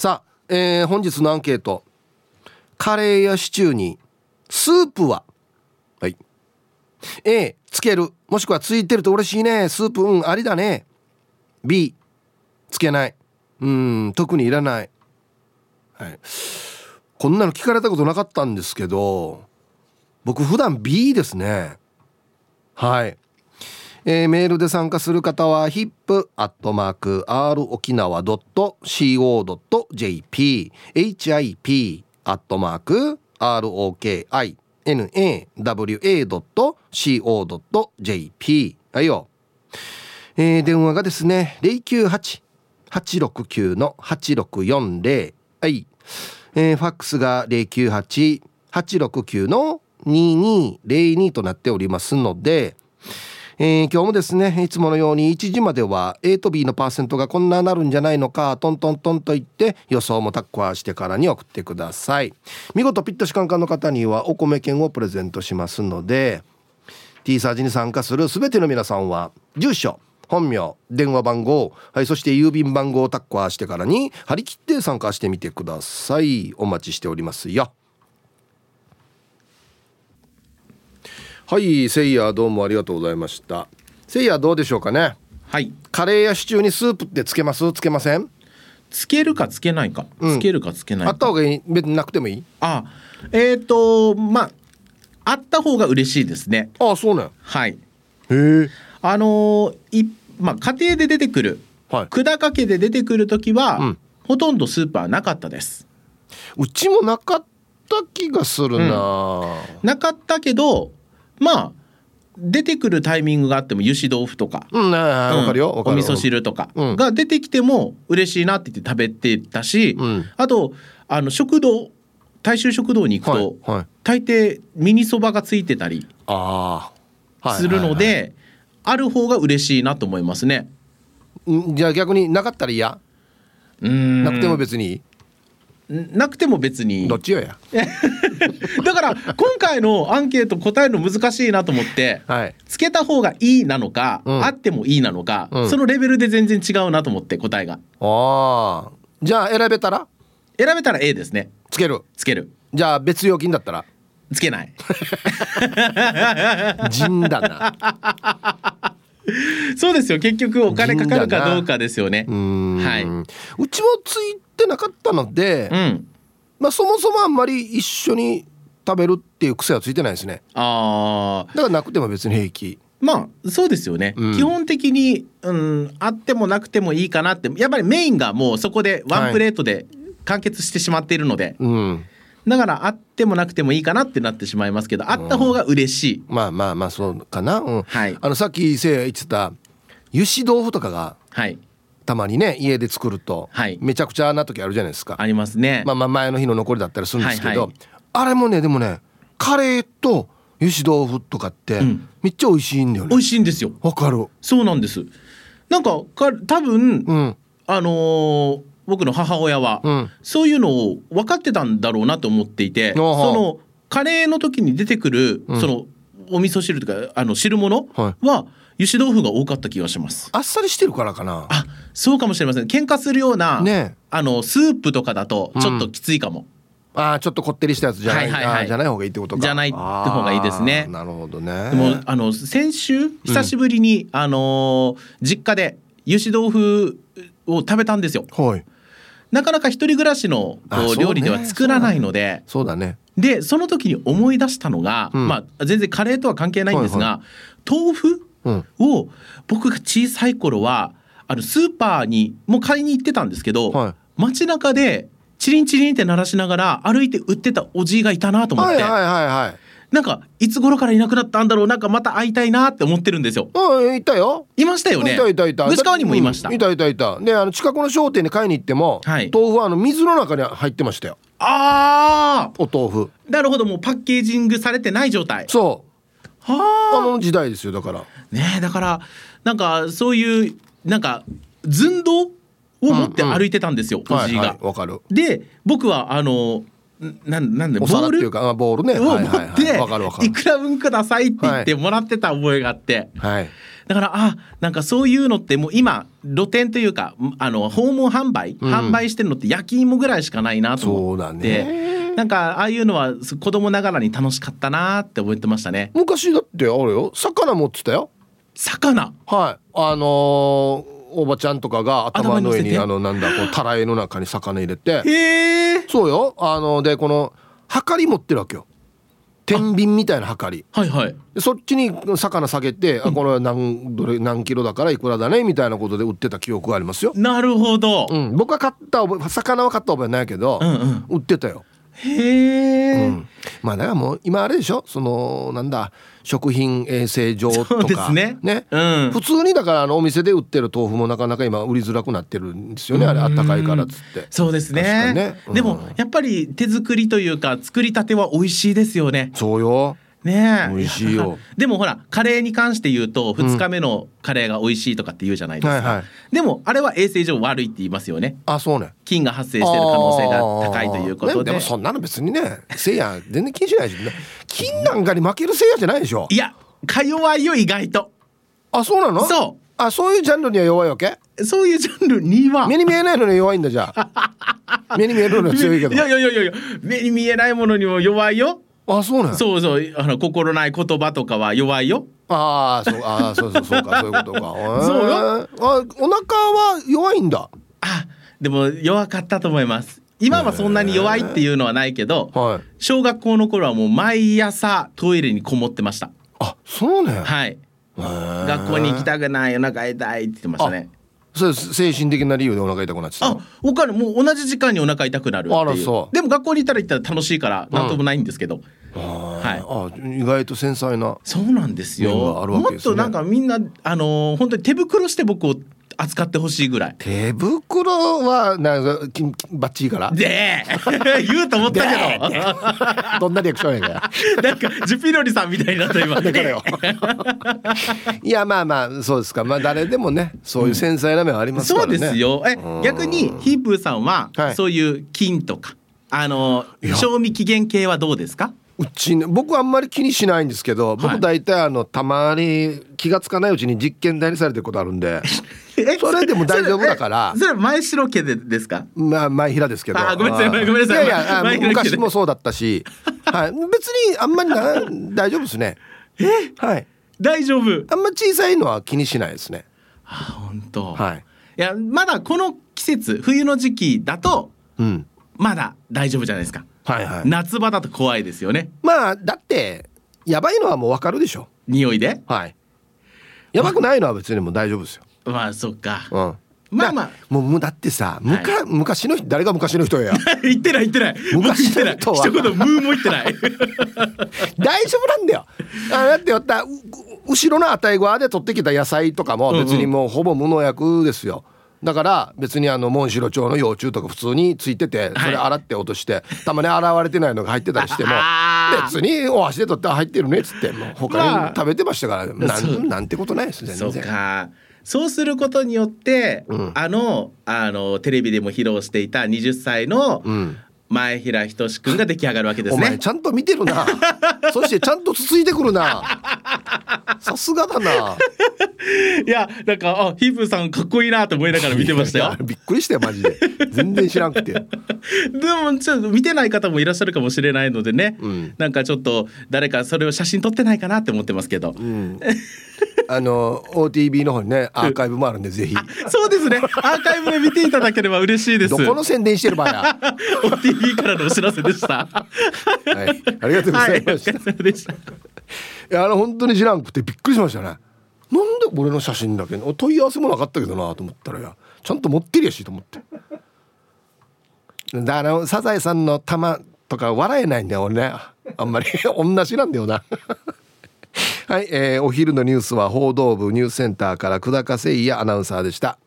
さあ、えー、本日のアンケート。カレーやシチューにスープは？はい。A つける。もしくはついてると嬉しいね。スープうんありだね。B つけない。うん特にいらない。はい。こんなの聞かれたことなかったんですけど僕普段 B ですね。はい。えー、メールで参加する方は hip.r 沖縄 .co.jp hip アットマーク ROKINAWA.co.jp はいよ、えー、電話がですね098-869の8640はい、えー、ファックスが098-869の2202となっておりますのでえ、今日もですねいつものように1時までは A と B のパーセントがこんななるんじゃないのかトントントンと言って予想もタッコアしてからに送ってください。見事ピットシカンカンの方にはお米券をプレゼントしますので T サージに参加する全ての皆さんは住所本名電話番号、はい、そして郵便番号をタッコアしてからに張り切って参加してみてください。お待ちしておりますよ。はいせいやどうもありがとうございました。せいやどうでしょうかね。はい。カレーやシチューにスープってつけます？つけません？つけるかつけないか、うん、つけるかつけないあった方がいい。別になくてもいい？あえっ、ー、とまああった方が嬉しいですね。あそうね。はい。へえ。あのー、いまあ家庭で出てくる、はい、管かけで出てくる時は、うん、ほとんどスーパーなかったです。うちもなかった気がするな、うん、なかったけどまあ出てくるタイミングがあっても油脂豆腐とか、うんわかるよ、お味噌汁とかが出てきても嬉しいなって言って食べてたし、うん、あとあの食堂大衆食堂に行くと、はいはい、大抵ミニそばがついてたりするので、ある方が嬉しいなと思いますね。じゃあ逆になかったら嫌？なくても別になくても別に。どっちよや。だから今回のアンケート答えるの難しいなと思って、はい、つけた方がいいなのか、うん、あってもいいなのか、うん、そのレベルで全然違うなと思って答えが。あじゃあ選べたら？選べたら A ですね。つける。つける。じゃあ別料金だったら？つけない。人だな。そうですよ。結局お金かかるかどうかですよね。はい。うちもついてなかったので、うん、まあそもそもあんまり一緒に食べるっていう癖はついてないですね。ああだからなくても別に平気。まあそうですよね、うん、基本的に、うん、あってもなくてもいいかなって。やっぱりメインがもうそこでワンプレートで完結してしまっているので、はい、うん。だからあってもなくてもいいかなってなってしまいますけどあった方が嬉しい、うん、まあまあまあそうかな、うん、はい、あのさっきせいや言ってた油脂豆腐とかが、はい、たまにね家で作ると、はい、めちゃくちゃな時あるじゃないですか。ありますね。まあまあ前の日の残りだったりするんですけど、はいはい、あれもねでもねカレーと油脂豆腐とかって、めっちゃ美味しいんだよね。美味しいんですよ。わかる。そうなんです。なんかか多分、うん、あのー僕の母親は、うん、そういうのを分かってたんだろうなと思っていて、そのカレーの時に出てくる、うん、そのお味噌汁とかあの汁物は、はい、油脂豆腐が多かった気がします。あっさりしてるからかな。あそうかもしれません。喧嘩するような、ね、あのスープとかだとちょっときついかも、うん、あちょっとこってりしたやつじゃない、はいはいはい、じゃない方がいいってことか。じゃない方がいいですね。なるほどね。でもあの先週久しぶりに、うん、あの実家で油脂豆腐を食べたんですよ。はい。なかなか一人暮らしのこう料理では作らないので。そうだね。でその時に思い出したのが、うん、まあ全然カレーとは関係ないんですが、はいはい、豆腐を僕が小さい頃はあのスーパーにも買いに行ってたんですけど、はい、街中でチリンチリンって鳴らしながら歩いて売ってたおじいがいたなと思って。はいはいはいはいなんかいつ頃からいなくなったんだろうなんかまた会いたいなって思ってるんですよ。うんいたよ。いましたよね。いたいたいた。吉川にもいました。いたいたいた。であの近くの商店に買いに行っても、はい、豆腐はあの水の中に入ってましたよ。ああ。お豆腐。なるほどもうパッケージングされてない状態。そう。はあ。あの時代ですよだから。ね。だからなんかそういうなんか寸胴を持って歩いてたんですよ、うんうん、おじいが。わ、はいはい、かる。で僕はあのなんなんでボールっていうかボールね。を持っていくら分くださいって言ってもらってた覚えがあって、はい、だからあなんかそういうのってもう今露店というかあの訪問販売、うん、販売してるのって焼き芋ぐらいしかないなと思って。そうだね。なんかああいうのは子供ながらに楽しかったなって覚えてましたね。昔だってあれよ魚持ってたよ魚。はい。あのー、おばちゃんとかが頭の上にあのなんだこうたらいの中に魚入れて。へえそうよ。あのでこのはかり持ってるわけよ。天秤みたいなはかり。はいはい。そっちに魚下げて、あこれは何どれ何キロだからいくらだねみたいなことで売ってた記憶がありますよ。なるほど、うん、僕は買った魚は買った覚えないけど、うんうん、売ってたよへえ、うん、まあだからもう今あれでしょ？そのなんだ食品衛生上とか。ね。ね、うん、普通にだからあのお店で売ってる豆腐もなかなか今売りづらくなってるんですよねあれあったかいからっつって。そうですね。ね、うん、でもやっぱり手作りというか作りたては美味しいですよね。そうよね美味しいよ。でもほらカレーに関して言うと2日目のカレーが美味しいとかって言うじゃないですか、うんはいはい、でもあれは衛生上悪いって言いますよね。あそうね。菌が発生してる可能性が高いということで、ね、でもそんなの別にねせいや全然気にしないしね。菌なんかに負けるせいやじゃないでしょ。いやか弱いよ意外と。あそうなの？そう。あそういうジャンルには弱いわけ？そういうジャンルには。目に見えないのに弱いんだじゃあ。目に見えるのに強いけど。いやいやいやいや目に見えないものにも弱いよあそうなんそうそう。あの心ない言葉とかは弱いよ。ああそうあそうそうそうかそういうことか。そうよ。あお腹は弱いんだ。あでも弱かったと思います。今はそんなに弱いっていうのはないけど、はい、小学校の頃はもう毎朝トイレにこもってました。あそうねはい。学校に行きたくないお腹痛いって言ってましたねそう精神的な理由でお腹痛くなってたあ他のもう同じ時間にお腹痛くなるっていう。でも学校に行ったら行ったら楽しいから何ともないんですけど、うんはい、あ意外と繊細なそうなんですよ、ね、もっとなんかみんなあのー、本当に手袋して僕を扱ってほしいぐらい。手袋はなんかバッチリからで 言うと思ったけど。どんなリアクションやね なんかジュピロリさんみたいになった今。だからよ。いやまあまあそうですか。まあ誰でもねそういう繊細な面はありますからね、そうですよ。え逆にヒープーさんは、はい、そういう菌とかあの賞味期限系はどうですか？うち、ね、僕はあんまり気にしないんですけど、僕大体あのたまに気が付かないうちに実験台にされてることあるんで それでも大丈夫だから。それ前城家でですか？まあ前平ですけど。あごめんなさいごめんなさい。いやいや昔もそうだったし、はい、別にあんまりな大丈夫ですね。え？はい。大丈夫。あんま小さいのは気にしないですね。あ本当はい。いやまだこの季節冬の時期だと、うん、まだ大丈夫じゃないですかはいはい、夏場だと怖いですよね。まあだってやばいのはもうわかるでしょ。匂いで？はい。やばくないのは別にもう大丈夫ですよ。まあそっか。うん。まあまあ。もうだってさ、むか、はい、昔の人誰が昔の人や。言ってない言ってない。昔の人は。一言ムーも言ってない。大丈夫なんだよ。あだってやった後ろのあたい側で取ってきた野菜とかも別にもうほぼ無農薬ですよ、うんうんだから別にあのモンシロチョウの幼虫とか普通についててそれ洗って落として、たまに洗われてないのが入ってたりしても別にお箸で取って入ってるねっつってもう他に食べてましたから、なんなんてことないです全然。そうか。そうすることによって、うん、あのあのテレビでも披露していた20歳の、うん前平仁君が出来上がるわけですね。ちゃんと見てるな。そしてちゃんと続いてくるな。さすがだな。いやなんかあヒープさんかっこいいなと思いながら見てましたよ。びっくりしたよマジで。全然知らんくて。でもちょっと見てない方もいらっしゃるかもしれないのでね。うん、なんかちょっと誰かそれを写真撮ってないかなって思ってますけど。うんあの OTB の方にねアーカイブもあるんでぜひそうですねアーカイブで見ていただければ嬉しいですどこの宣伝してる場合や OTB からのお知らせでした。はいありがとうございました、はい、いやあの本当に知らんくてびっくりしましたね。なんで俺の写真だけ問い合わせもなかったけどなと思ったらやちゃんと持ってるやしと思って。だからサザエさんの玉とか笑えないんだよ俺ね。あんまり。同じなんだよな。はい、えー、お昼のニュースは報道部ニュースセンターから久高誠也アナウンサーでした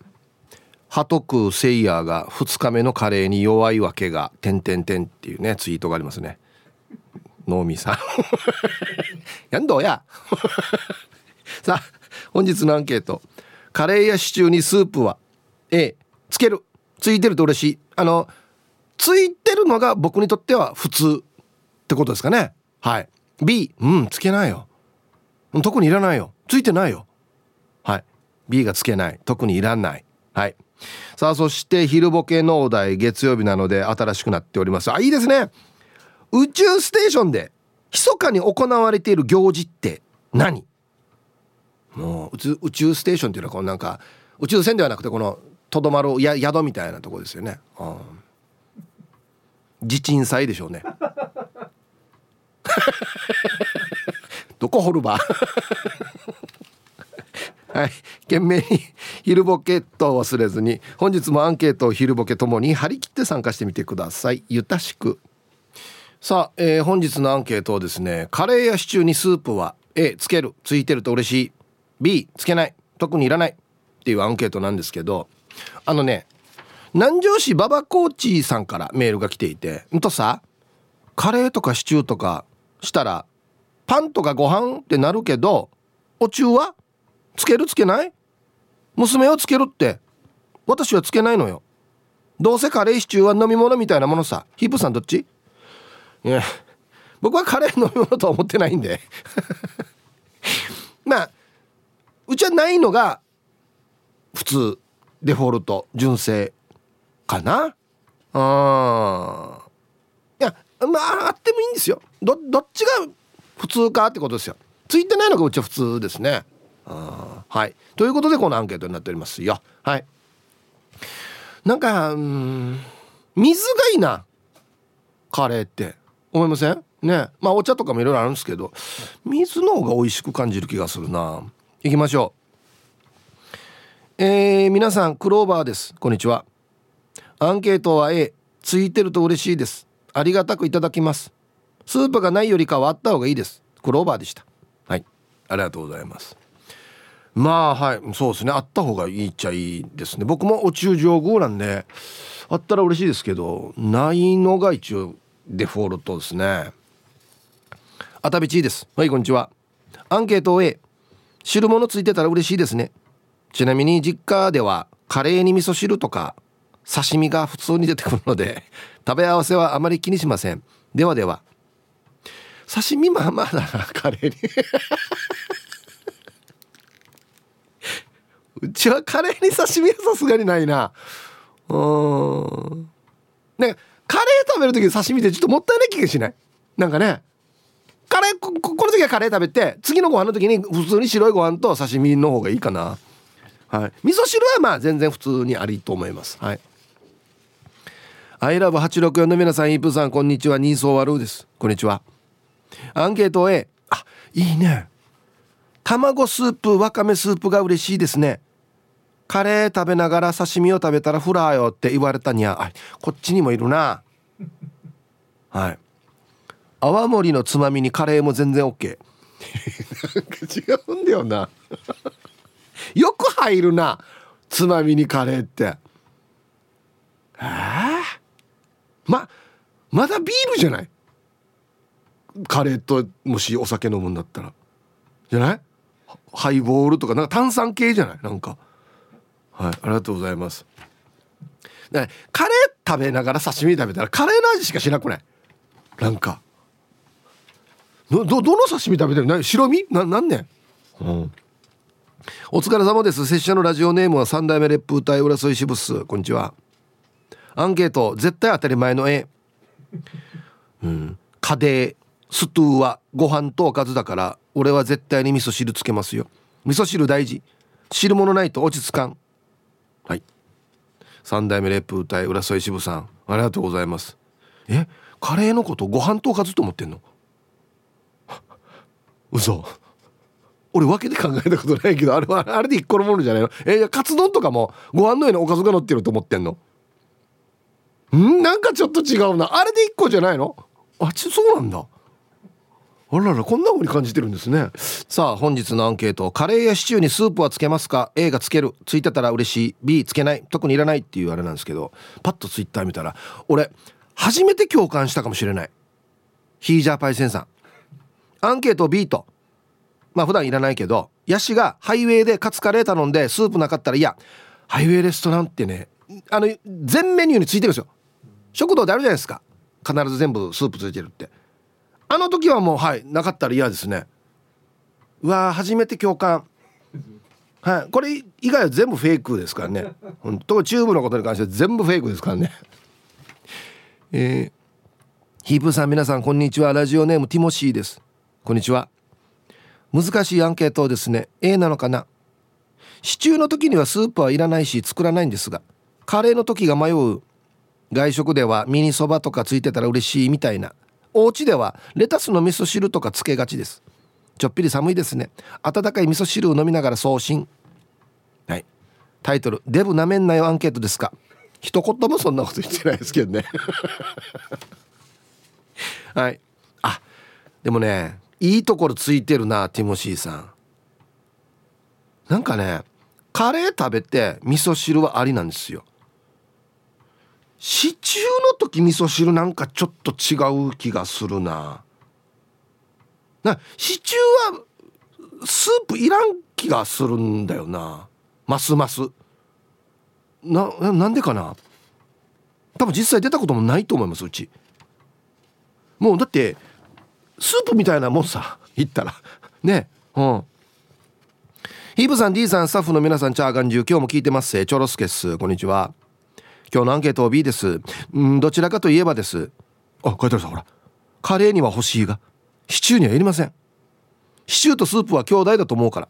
ハトクセイヤーが2日目のカレーに弱いわけが「てんてんてん」っていうねツイートがありますね。ノーミーさん。やんどうや？さあ本日のアンケート。カレーやシチューにスープは A つける。ついてると嬉しい。あのついてるのが僕にとっては普通ってことですかね。はい。B うんつけないよ。特にいらないよ。ついてないよ。はい。B がつけない。特にいらない。はい。さあそして昼ボケのお題月曜日なので新しくなっております。あいいですね。宇宙ステーションで密かに行われている行事って何？もう宇宙ステーションっていうのはこのなんか宇宙船ではなくてこのとどまるや宿みたいなとこですよね、うん、地鎮祭でしょうね。どこ掘るば？はい。懸命に昼ボケと忘れずに本日もアンケートを昼ボケともに張り切って参加してみてください。ゆたしく。さあ、えー、本日のアンケートをですねカレーやシチューにスープは A つける。ついてると嬉しい。B つけない。特にいらない。っていうアンケートなんですけどあのね南城市馬場コーチさんからメールが来ていてんとさカレーとかシチューとかしたらパンとかご飯ってなるけどお中はつけるつけない？娘をつけるって。私はつけないのよ。どうせカレーシチューは飲み物みたいなものさ。ヒップさんどっち？いや僕はカレー飲み物とは思ってないんで。まあうちはないのが普通デフォルト純正かな。あいやまああってもいいんですよ。どどっちが普通かってことですよ。ついてないのがうちは普通ですね。はい。ということでこのアンケートになっておりますよ。はい。なんかうん水がいいなカレーって。思いません？ね。まあお茶とかもいろいろあるんですけど水の方が美味しく感じる気がするな。行きましょう。えー、皆さんクローバーです。こんにちは。アンケートは A ついてると嬉しいです。ありがたくいただきます。スープがないよりかはあった方がいいです。クローバーでした。はい。ありがとうございます。まあはいそうですね。あった方がいいっちゃいいですね。僕もお中上宮なんであったら嬉しいですけどないのが一応デフォルトですね。あたびちいです。はいこんにちは。アンケートを A 汁物ついてたら嬉しいですね。ちなみに実家ではカレーに味噌汁とか刺身が普通に出てくるので食べ合わせはあまり気にしません。ではでは。刺身まあまあだなカレーに。うちはカレーに刺身はさすがにないな。うん。ねカレー食べる時に刺身ってちょっともったいない気がしない？なんかね。カレーここの時はカレー食べて次のご飯の時に普通に白いご飯と刺身の方がいいかな。はい。味噌汁はまあ全然普通にありと思います。はい。アイラブ864の皆さんイープさんこんにちは。ニーソーワルーです。こんにちは。アンケート A あいいね。卵スープわかめスープが嬉しいですね。カレー食べながら刺身を食べたらフラーよって言われたにゃあこっちにもいるな。はい。泡盛のつまみにカレーも全然 OK なんか違うんだよな。よく入るなつまみにカレーって。ええままだビールじゃない？カレーともしお酒飲むんだったら。じゃない？ハイボールとかなんか炭酸系じゃない？なんかはいありがとうございます。カレー食べながら刺身食べたらカレーの味しかしなくないなんか。どどの刺身食べてる？な白身？ななんねん、うん、お疲れ様です。拙者のラジオネームは三代目烈風隊浦添支部スこんにちは。アンケート絶対当たり前の絵。うん。カレーストゥーはご飯とおかずだから俺は絶対に味噌汁つけますよ。味噌汁大事。汁物ないと落ち着かんはい。三代目烈風隊浦添支部さん。ありがとうございます。えカレーのことご飯とおかずと思ってんの？嘘。俺分けて考えたことないけどあれはあれで一個のものじゃないの？えじゃカツ丼とかもご飯の上におかずが乗ってると思ってんの。ん？なんかちょっと違うな。あれで一個じゃないの？あちそうなんだ。あららこんな風に感じてるんですね。さあ本日のアンケート。カレーやシチューにスープはつけますか？A がつける。ついてたら嬉しい。B つけない。特にいらないっていうあれなんですけど。パッとツイッター見たら俺初めて共感したかもしれない。ヒージャーパイセンさん。アンケート B と。まあ普段いらないけどヤシがハイウェイでカツカレー頼んでスープなかったらいやハイウェイレストランってねあの全メニューについてるんですよ。食堂であるじゃないですか。必ず全部スープついてるって。あの時はもうはいなかったら嫌ですね。うわ初めて共感。はい、これ以外は全部フェイクですからね。本当チューブのことに関しては全部フェイクですからね。えー、ヒープさん皆さんこんにちは。ラジオネームティモシーです。こんにちは。難しいアンケートですね。A なのかな。シチューの時にはスープはいらないし作らないんですがカレーの時が迷う。外食ではミニそばとかついてたら嬉しいみたいな。お家ではレタスの味噌汁とかつけがちです。ちょっぴり寒いですね。温かい味噌汁を飲みながら送信。はい。タイトル「デブなめんなよアンケート」ですか。一言もそんなこと言ってないですけどね。はい。あでもねいいところついてるなティモシーさん。なんかねカレー食べて味噌汁はありなんですよ。シチューの時味噌汁なんかちょっと違う気がするな。なシチューはスープいらん気がするんだよな。ますます。ななんでかな？多分実際出たこともないと思いますうち。もうだってスープみたいなもんさ言ったら。ね。うん。ヒープさん D さんスタッフの皆さんチャーガンジュ今日も聞いてます。チョロスケスこんにちは。今日のアンケート B です。んどちらかといえばです。あ書いてあるさほら。カレーには欲しいが。シチューにはいりません。シチューとスープは兄弟だと思うから。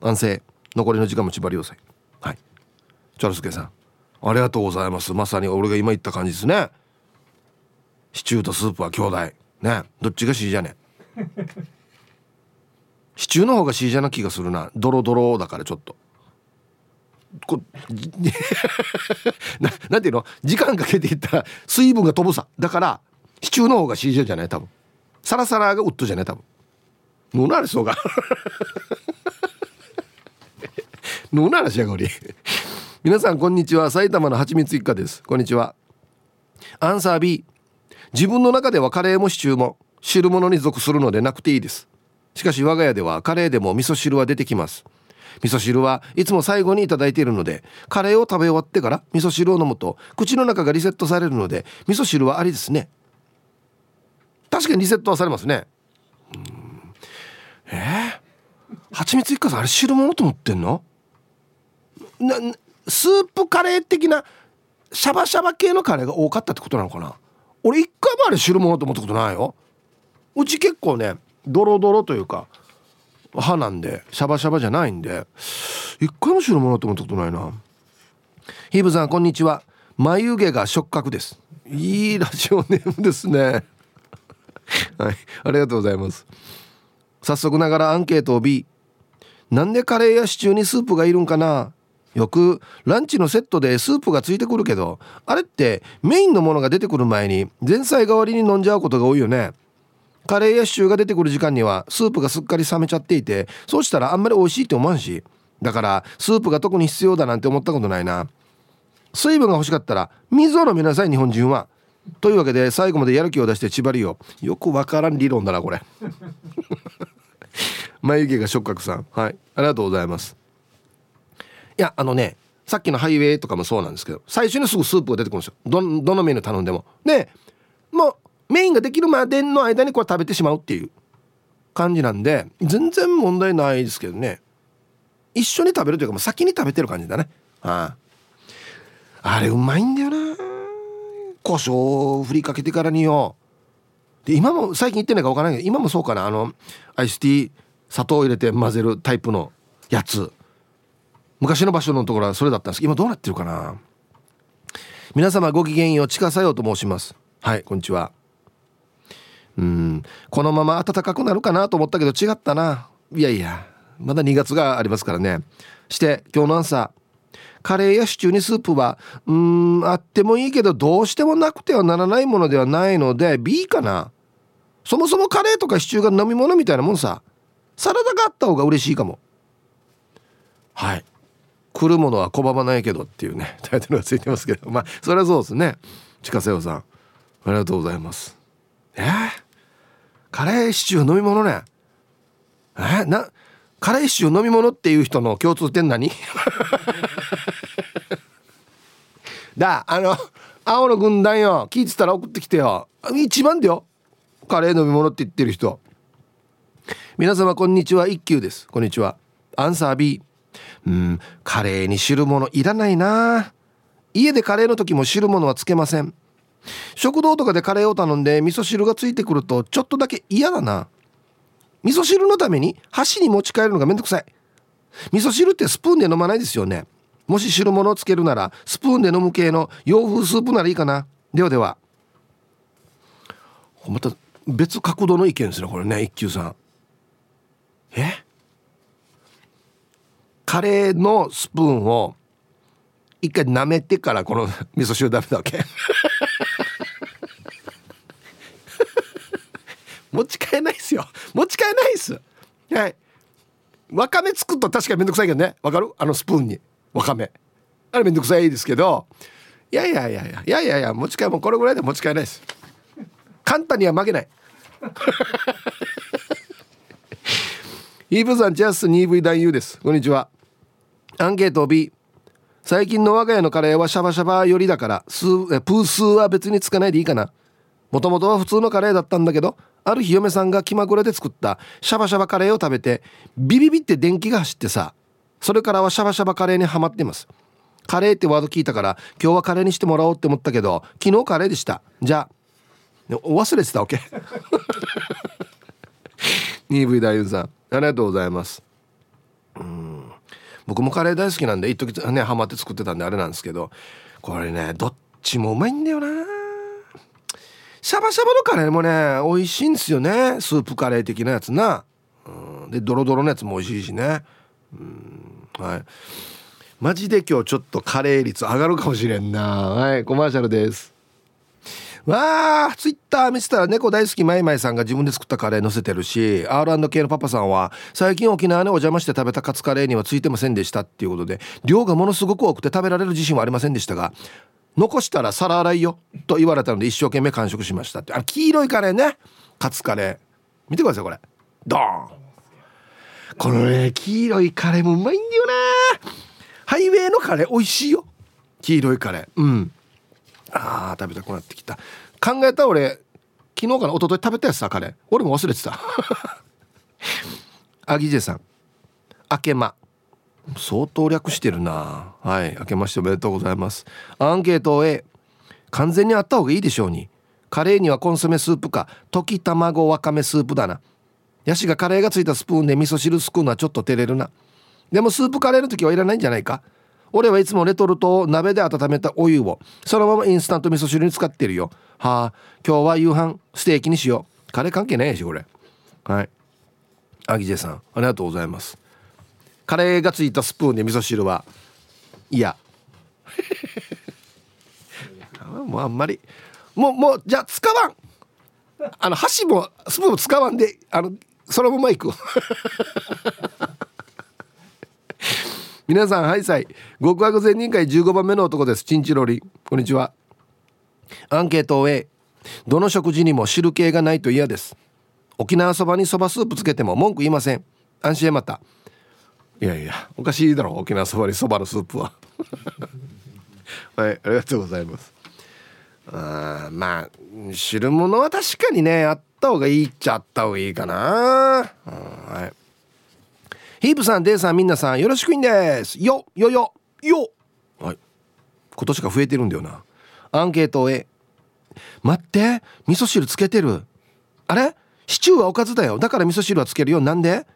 安静。残りの時間も縛りをさいはい。チャルスケさん。ありがとうございます。まさに俺が今言った感じですね。シチューとスープは兄弟。ね。どっちが C じゃね？シチューの方が C じゃな気がするな。ドロドロだからちょっとこ ななんていうの？時間かけていったら水分が飛ぶさ。だからシチューの方が C じゃじゃない？多分。サラサラがウッドじゃない？多分。ぬなれそうがぬ ならしやがり。皆さんこんにちは。埼玉のはちみつ一家です。こんにちは。アンサー B 自分の中ではカレーもシチューも汁物に属するのでなくていいです。しかし我が家ではカレーでも味噌汁は出てきます。味噌汁はいつも最後に頂いているのでカレーを食べ終わってから味噌汁を飲むと口の中がリセットされるので味噌汁はありですね。確かにリセットはされますね。えー、蜂蜜一家さんあれ汁物と思ってんの？なスープカレー的なシャバシャバ系のカレーが多かったってことなのかな？俺一回もあれ汁物と思ったことないよ。うち結構ねドロドロというか歯なんでシャバシャバじゃないんで一回も白物って思ったことないな。ヒーブさんこんにちは。眉毛が触覚です。いいラジオネームですね。はいありがとうございます。早速ながらアンケートを B なんでカレーやシチューにスープがいるんかな。よくランチのセットでスープがついてくるけどあれってメインのものが出てくる前に前菜代わりに飲んじゃうことが多いよね。カレーやシューが出てくる時間にはスープがすっかり冷めちゃっていてそうしたらあんまり美味しいって思わんしだからスープが特に必要だなんて思ったことないな。水分が欲しかったら水を飲みなさい日本人は。というわけで最後までやる気を出して縛りをよくわからん理論だなこれ。眉毛が触覚さん。はい。ありがとうございます。いやあのねさっきのハイウェイとかもそうなんですけど最初にすぐスープが出てくるんですよ。どどのメニュー頼んでも。でもうメインができるまでの間にこれ食べてしまうっていう感じなんで全然問題ないですけどね。一緒に食べるというかもう先に食べてる感じだね。あああれうまいんだよな。胡椒を振りかけてからによ。で今も最近言ってないか分からないけど今もそうかな。あのアイスティー砂糖を入れて混ぜるタイプのやつ。昔の場所のところはそれだったんです。けど今どうなってるかな。皆様ごきげんよう近さようと申します。はいこんにちは。うん。このまま暖かくなるかなと思ったけど違ったな。いやいやまだ2月がありますからね。して今日の朝カレーやシチューにスープはうんあってもいいけどどうしてもなくてはならないものではないので B かな。そもそもカレーとかシチューが飲み物みたいなもんさ。サラダがあった方が嬉しいかも。はい。来るものは拒まないけどっていうね タイトルがついてますけど。まあそれはそうですね。近瀬さんありがとうございます。えーカレーシチュー飲み物ね。え？なカレーシチュー飲み物っていう人の共通点何？だあの青の軍団よ。聞いてたら送ってきてよ。一番だよ。カレー飲み物って言ってる人。皆様こんにちは。一休です。こんにちは。アンサー B うんカレーに汁物いらないな。家でカレーの時も汁物はつけません。食堂とかでカレーを頼んで味噌汁がついてくるとちょっとだけ嫌だな。味噌汁のために箸に持ち帰るのがめんどくさい。味噌汁ってスプーンで飲まないですよね。もし汁物をつけるならスプーンで飲む系の洋風スープならいいかな。ではでは。また別角度の意見ですねこれね一休さん。え？カレーのスプーンを一回舐めてからこの 味噌汁ダメだわけ。持ち帰えないっすよ。持ち帰えないっす。はい。わかめつくと確かにめんどくさいけどね。わかる？あのスプーンに。わかめ。あれめんどくさいですけど。いやいやいやいや。いやいやいや持ち帰もこれぐらいで持ち帰えないです。簡単には負けない。イーブさんジャス 2V 男優です。こんにちは。アンケート B 最近の我が家のカレーはシャバシャバ寄りだからスープースーは別につかないでいいかな。もともとは普通のカレーだったんだけどある日嫁さんが気まぐれで作ったシャバシャバカレーを食べてビビビって電気が走ってさそれからはシャバシャバカレーにはまってます。カレーってワード聞いたから今日はカレーにしてもらおうって思ったけど昨日カレーでした。じゃあ忘れてたわけ。2V 大優さんありがとうございます。うん。僕もカレー大好きなんで一時ねハマって作ってたんであれなんですけどこれねどっちもうまいんだよな。シャバシャバのカレーもね美味しいんですよね。スープカレー的なやつな、うん、でドロドロのやつも美味しいしね。うん。はい。マジで今日ちょっとカレー率上がるかもしれんな。はいコマーシャルです。わあツイッター見せたら猫大好きマイマイさんが自分で作ったカレー載せてるし R&K のパパさんは最近沖縄にお邪魔して食べたカツカレーにはついてませんでしたっていうことで量がものすごく多くて食べられる自信はありませんでしたが残したら皿洗いよと言われたので一生懸命完食しましたって。あ黄色いカレーね。カツカレー。見てくださいこれ。ドーン。このね黄色いカレーもうまいんだよな。ハイウェイのカレー美味しいよ。黄色いカレー。うん。あー食べたくなってきた。考えた俺昨日から一昨日食べたやつさカレー。俺も忘れてた。アギジェさん。あけま。相当略してるな。はい。明けましておめでとうございます。アンケート A 完全にあった方がいいでしょうに。カレーにはコンソメスープか溶き卵わかめスープだな。ヤシがカレーがついたスプーンで味噌汁すくうのはちょっと照れるな。でもスープカレーの時はいらないんじゃないか。俺はいつもレトルトを鍋で温めたお湯をそのままインスタント味噌汁に使ってるよ。はあ今日は夕飯ステーキにしよう。カレー関係ないしこれ。はい。アギジェさんありがとうございます。カレーがついたスプーンで味噌汁はいや。もうあんまり。もうもうじゃあ使わん。あの箸もスプーンも使わんであのそのままいく。皆さんハイサイ。極悪善人会15番目の男です。チンチロリ。こんにちは。アンケートを A どの食事にも汁系がないと嫌です。沖縄そばにそばスープつけても文句言いません。安心へまた。いやいやおかしいだろ沖縄そばにそばのスープは。はいありがとうございます。あまあ汁物は確かにねあった方がいいっちゃあった方がいいかな。はい。ヒープさんデイさんみんなさんよろしくいんです。よよよよ。はい。今年が増えてるんだよな。アンケートへ。待って味噌汁つけてる。あれ？シチューはおかずだよ。だから味噌汁はつけるよ。なんで？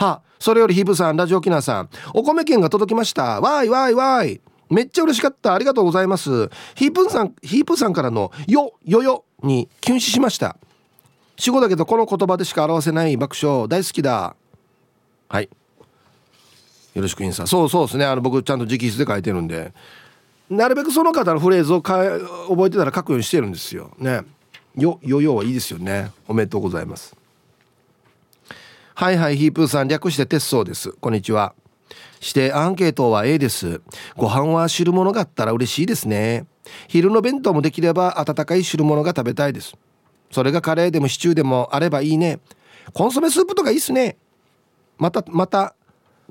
はそれよりヒブさんラジオ沖縄さんお米券が届きました。わーいわーいわーい。めっちゃ嬉しかった。ありがとうございます。ヒープンさんヒープさんからのよよよにキュン死しました。死語だけどこの言葉でしか表せない爆笑大好きだ。はい。よろしくインさんそうそうですね。あの僕ちゃんと直筆で書いてるんで。なるべくその方のフレーズをか覚えてたら書くようにしてるんですよ。ね。よよよはいいですよね。おめでとうございます。はいはいヒープーさん略して鉄道です。こんにちは。してアンケートは A です。ご飯は汁物があったら嬉しいですね。昼の弁当もできれば温かい汁物が食べたいです。それがカレーでもシチューでもあればいいね。コンソメスープとかいいっすね。またまた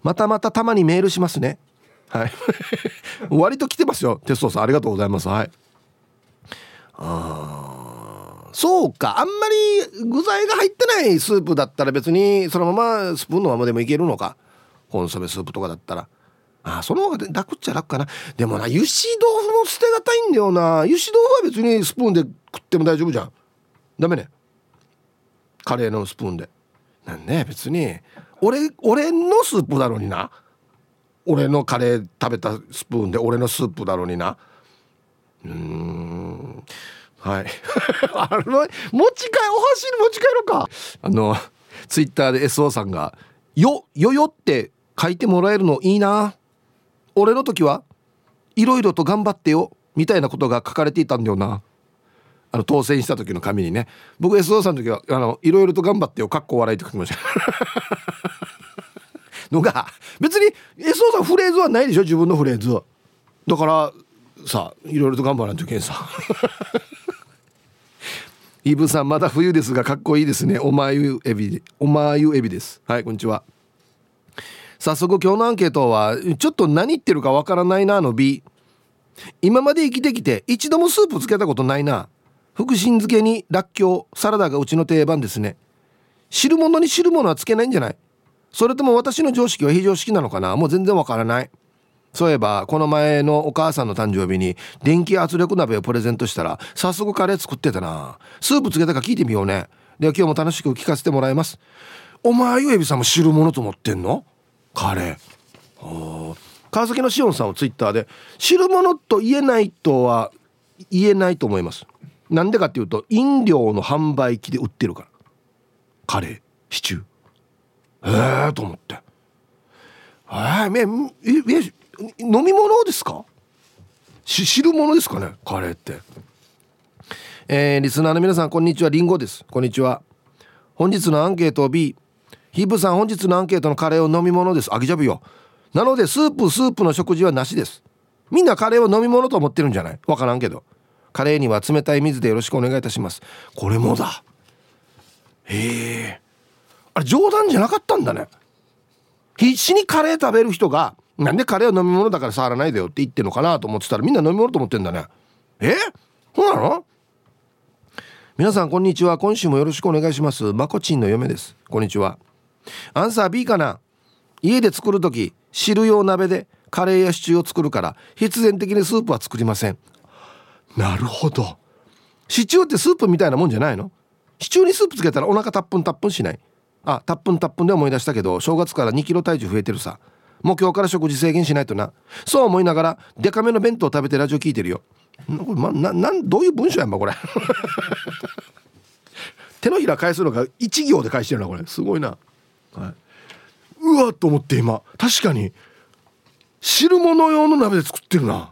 またまたたまにメールしますね。はい。割と来てますよ。鉄道さんありがとうございます。はい。あそうか。あんまり具材が入ってないスープだったら別にそのままスプーンのままでもいけるのか。コンソメスープとかだったら。ああその方が楽っちゃ楽かな。でもな油脂豆腐も捨てがたいんだよな。油脂豆腐は別にスプーンで食っても大丈夫じゃん。ダメね。カレーのスプーンで。なんね別に。俺俺のスープだろうにな。俺のカレー食べたスプーンで俺のスープだろうにな。うん。はい。あの持ち帰お箸に持ち帰るか。あのツイッターで SO さんが「よよよ」って書いてもらえるのいいな。俺の時はいろいろと頑張ってよみたいなことが書かれていたんだよな。あの当選した時の紙にね。僕 SO さんの時はあのいろいろと頑張ってよかっこ笑いって書きました。のが別に SO さんフレーズはないでしょ自分のフレーズ。だからさいろいろと頑張らんといけんさイブさんまだ冬ですがかっこいいですね。おまゆエビおまゆエビです。はいこんにちは。早速今日のアンケートはちょっと何言ってるかわからないなの B 今まで生きてきて一度もスープつけたことないな。福神漬けにらっきょうサラダがうちの定番ですね。汁物に汁物はつけないんじゃない。それとも私の常識は非常識なのかな。もう全然わからない。そういえばこの前のお母さんの誕生日に電気圧力鍋をプレゼントしたら早速カレー作ってたな。スープつけたか聞いてみようね。では今日も楽しく聞かせてもらいます。お前ゆえびさんも汁物と思ってんの？カレー。川崎のしおんさんをツイッターで汁物と言えないとは言えないと思いますなんでかっていうと飲料の販売機で売ってるから。カレー。シチュー。ええと思って。えー、ええ飲み物ですか？し汁物ですかね？カレーって。えー、リスナーの皆さんこんにちは。りんごです。こんにちは。本日のアンケート B ヒブさん本日のアンケートのカレーを飲み物です。あげちゃぶよ。なのでスープスープの食事はなしです。みんなカレーを飲み物と思ってるんじゃない？わからんけど。カレーには冷たい水でよろしくお願いいたします。これもだ。へえあれ冗談じゃなかったんだね。必死にカレー食べる人がなんでカレーは飲み物だから触らないでよって言ってんのかなと思ってたらみんな飲み物と思ってんだね。え？そうなの？皆さんこんにちは。今週もよろしくお願いします。まこちんの嫁です。こんにちは。アンサー B かな？家で作る時汁用鍋でカレーやシチューを作るから必然的にスープは作りません。なるほど。シチューってスープみたいなもんじゃないの？シチューにスープつけたらお腹たっぷんたっぷんしない？あたっぷんたっぷんで思い出したけど正月から2キロ体重増えてるさ。もう今日から食事制限しないとな。そう思いながらデカめの弁当食べてラジオ聞いてるよ。これ、ま、ななんどういう文章やんばこれ。手のひら返すのが1行で返してるなこれ。すごいな、はい、うわっと思って今。確かに汁物用の鍋で作ってるな。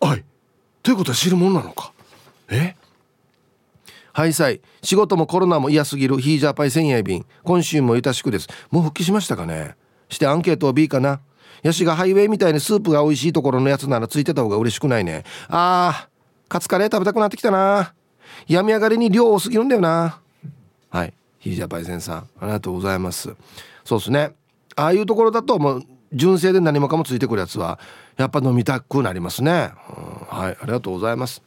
はいということは汁物なのか。え？はいさい。仕事もコロナも嫌すぎるヒージャーパイ千円便今週もゆたしくです。もう復帰しましたかねしてアンケートを B かな。ヤシがハイウェイみたいにスープが美味しいところのやつならついてた方が嬉しくないね。あーカツカレー食べたくなってきたな。病み上がりに量多すぎるんだよな。はい。ヒージャパイセンさんありがとうございます。そうですね。ああいうところだともう純正で何もかもついてくるやつはやっぱ飲みたくなりますね、うん、はい。ありがとうございます。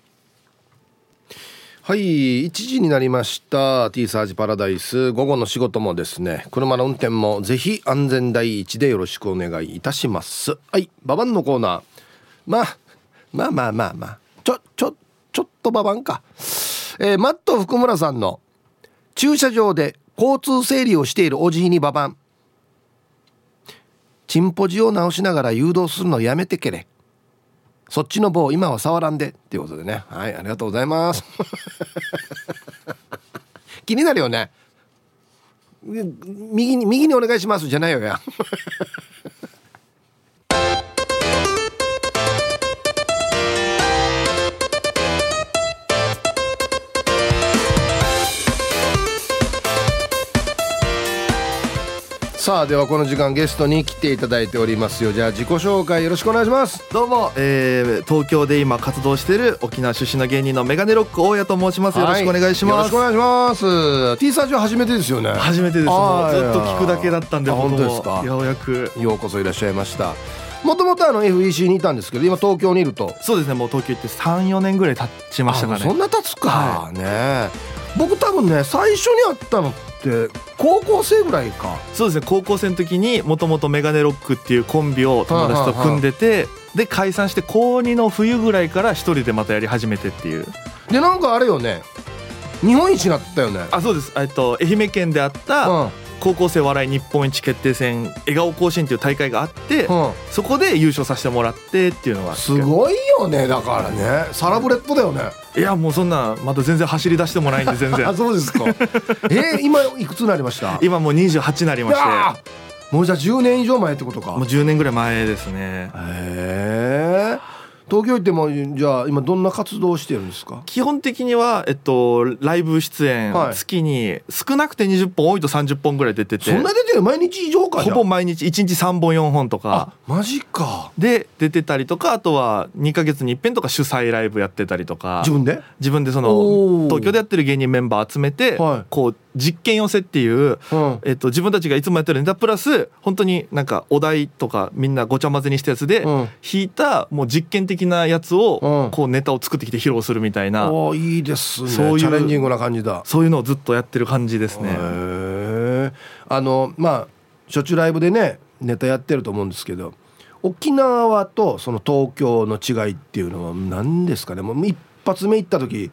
はい1時になりました。T サージパラダイス。午後の仕事もですね車の運転もぜひ安全第一でよろしくお願いいたします。はいババンのコーナー。まあまあまあまあまあ。ちょちょちょっとババンか。えー、マット福村さんの駐車場で交通整理をしているおじいにババンチンポジを直しながら誘導するのやめてけれ。そっちの棒今は触らんでっていうことでね。はいありがとうございます。気になるよね。右に右にお願いしますじゃないよや。さあではこの時間ゲストに来ていただいておりますよ。じゃあ自己紹介よろしくお願いします。どうも、えー、東京で今活動している沖縄出身の芸人のメガネロック大家と申します、よろしくお願いします、よろしくお願いします。T サージは初めてですよね。初めてですもうずっと聞くだけだったんで本当ですか？ようやく。ようこそいらっしゃいました。もともとあの FEC にいたんですけど今東京にいると。そうですねもう東京行って34年ぐらい経ちましたかね。そんな経つか、はい、ね僕多分ね最初に会ったのって高校生ぐらいか。そうですね高校生の時にもともとメガネロックっていうコンビを友達と組んでてで解散して高2の冬ぐらいから一人でまたやり始めてっていう。でなんかあれよね。日本一になったよね。あそうです。えっと愛媛県であった、うん高校生笑い日本一決定戦笑顔甲子園っていう大会があって、うん。そこで優勝させてもらってっていうのがすごいよねだからね。サラブレッドだよね。いやもうそんなまだ全然走り出してもないんで全 あ然そうですか。えー、今いくつになりました？今もう28になりまして。もうじゃあ10年以上前ってことか。もう10年ぐらい前ですね。へえ東京行ってもじゃあ今どんな活動をしてるんですか？基本的には、えっと、ライブ出演、はい。月に少なくて20本多いと30本ぐらい出てて。そんな出てる毎日以上かほぼ毎日1日3本4本とか。あマジか。で出てたりとかあとは2ヶ月に一遍とか主催ライブやってたりとか。自分で？自分でそおのー。東京でやってる芸人メンバー集めて、はい。こう実験寄せっていう、うん。えっと、自分たちがいつもやってるネタプラス本当になんかお題とかみんなごちゃ混ぜにしたやつで、うん。弾いたもう実験的なやつを、うん。こうネタを作ってきて披露するみたいな、おーいいですね。そういうチャレンジングな感じだ。そういうのをずっとやってる感じですね。あのまあしょっちゅうライブでねネタやってると思うんですけど沖縄とその東京の違いっていうのは何ですかね？もう一発目行った時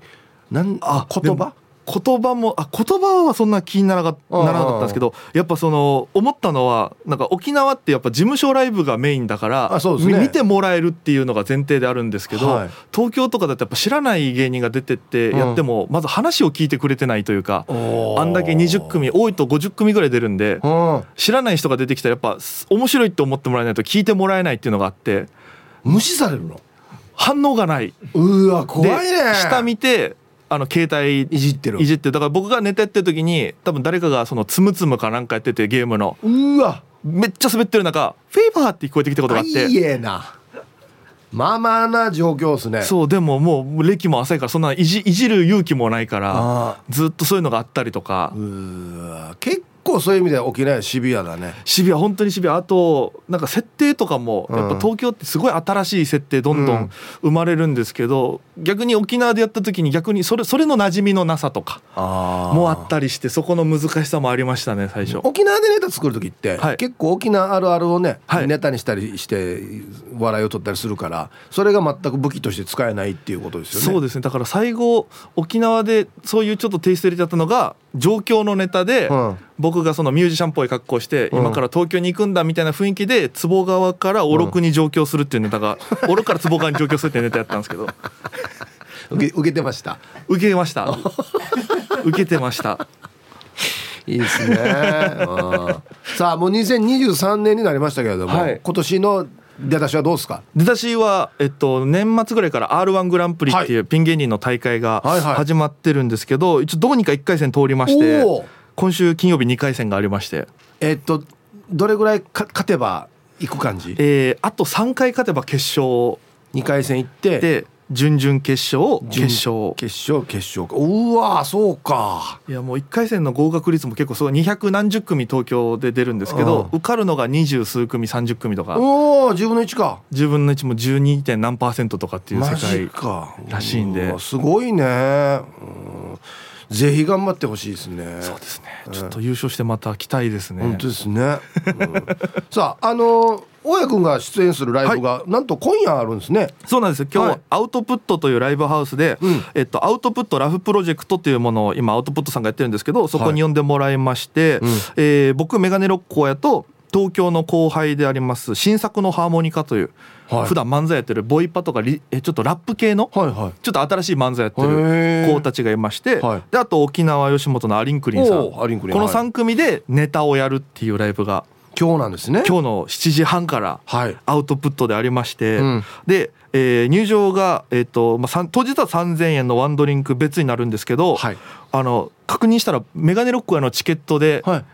なんあ言葉？言葉もあ言葉はそんな気にならなかったんですけどやっぱその思ったのはなんか沖縄ってやっぱ事務所ライブがメインだからね。み見てもらえるっていうのが前提であるんですけど、はい。東京とかだとやっぱ知らない芸人が出てってやってもまず話を聞いてくれてないというか、あんだけ20組多いと50組ぐらい出るんでうん。知らない人が出てきたらやっぱ面白いって思ってもらえないと聞いてもらえないっていうのがあって無視されるの？反応がない。うわ怖いでね下見てあの携帯いじってる。いじってだから僕がネタやってる時に多分誰かがそのつむつむかなんかやっててゲームの。うわ。めっちゃ滑ってる中「フェイバー」って聞こえてきたことがあっいていえな。まあまあな状況ですね。そうでももう歴も浅いからそんないじいじる勇気もないからあ。ずっとそういうのがあったりとか。うーわ。結構そういう意味では沖縄はシビアだね。シビア本当にシビア。あとなんか設定とかもやっぱうん東京ってすごい新しい設定どんどうん。ん生まれるんですけど逆に沖縄でやった時に逆にそれそれの馴染みのなさとかあもあったりしてそこの難しさもありましたね最初。沖縄でネタ作る時って、はい。結構沖縄あるあるをね、はい。ネタにしたりして笑いを取ったりするからそれが全く武器として使えないっていうことですよね。そうですね。だから最後沖縄でそういうちょっとテイスト入れちゃったのが状況のネタで、うん。僕がそのミュージシャンっぽい格好して、うん。今から東京に行くんだみたいな雰囲気で坪川からおろくに上京するっていうネタが、おろから坪川に上京するっていうネタやったんですけど。受け受けてました。受けました。受けてました。いいですね。うん。さあもう2023年になりましたけれども、はい。今年の出だしはどうですか？出だしは、えっと、年末ぐらいから r 1グランプリっていうピン芸人の大会が始まってるんですけど一応どうにか1回戦通りまして今週金曜日2回戦がありまして。えっとどれぐらいか勝てば行く感じ？えーあと3回勝てば決勝二回戦行ってで準々決勝準決勝決勝決勝か。うわそうか。いやもう1回戦の合格率も結構すごい200何十組東京で出るんですけどうん受かるのが二十数組30組とかおお10分の1か。10分の1も 12. 点何パーセントとかっていう世界か。らしいんですごいね。うんぜひ頑張ってほしいですね。そうですねちょっと優勝してまた来たいですね本当ですね。うん さああの大家君が出演するライブが、なんと今夜あるんですね。そうなんですよ。今日、はい。アウトプットというライブハウスで、うん。えっと、アウトプットラフプロジェクトというものを今アウトプットさんがやってるんですけどそこに呼んでもらいまして、うん。えー僕メガネロックやと東京の後輩であります新作のハーモニカという、はい。普段漫才やってるボイパとかリえちょっとラップ系のはいはい。ちょっと新しい漫才やってへるー。子たちがいまして、はい。であと沖縄吉本のアリンクリンさん。このはい。3組でネタをやるっていうライブが今日なんですね。今日の7時半からはい。アウトプットでありまして、うんで、えー入場が、えーとまあ、当日は3,000円のワンドリンク別になるんですけど、はいあの確認したらメガネロックのチケットではい。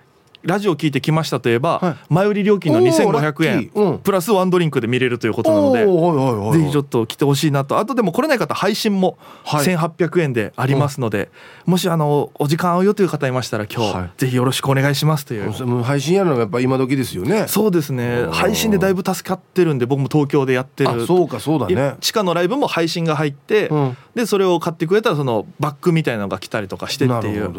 ラジオ聞いてきましたといえば、はい、前売り料金の2500円、うん、プラスワンドリンクで見れるということなのでぜひちょっと来てほしいなと。あとでも来れない方配信も1800円でありますので、はい、もしあのお時間合うよという方いましたら今日、はい、ぜひよろしくお願いしますという。配信やるのがやっぱ今時ですよね。そうですね。配信でだいぶ助かってるんで僕も東京でやってる。そうかそうだね。地下のライブも配信が入って、うん、でそれを買ってくれたらそのバックみたいなのが来たりとかしてっていう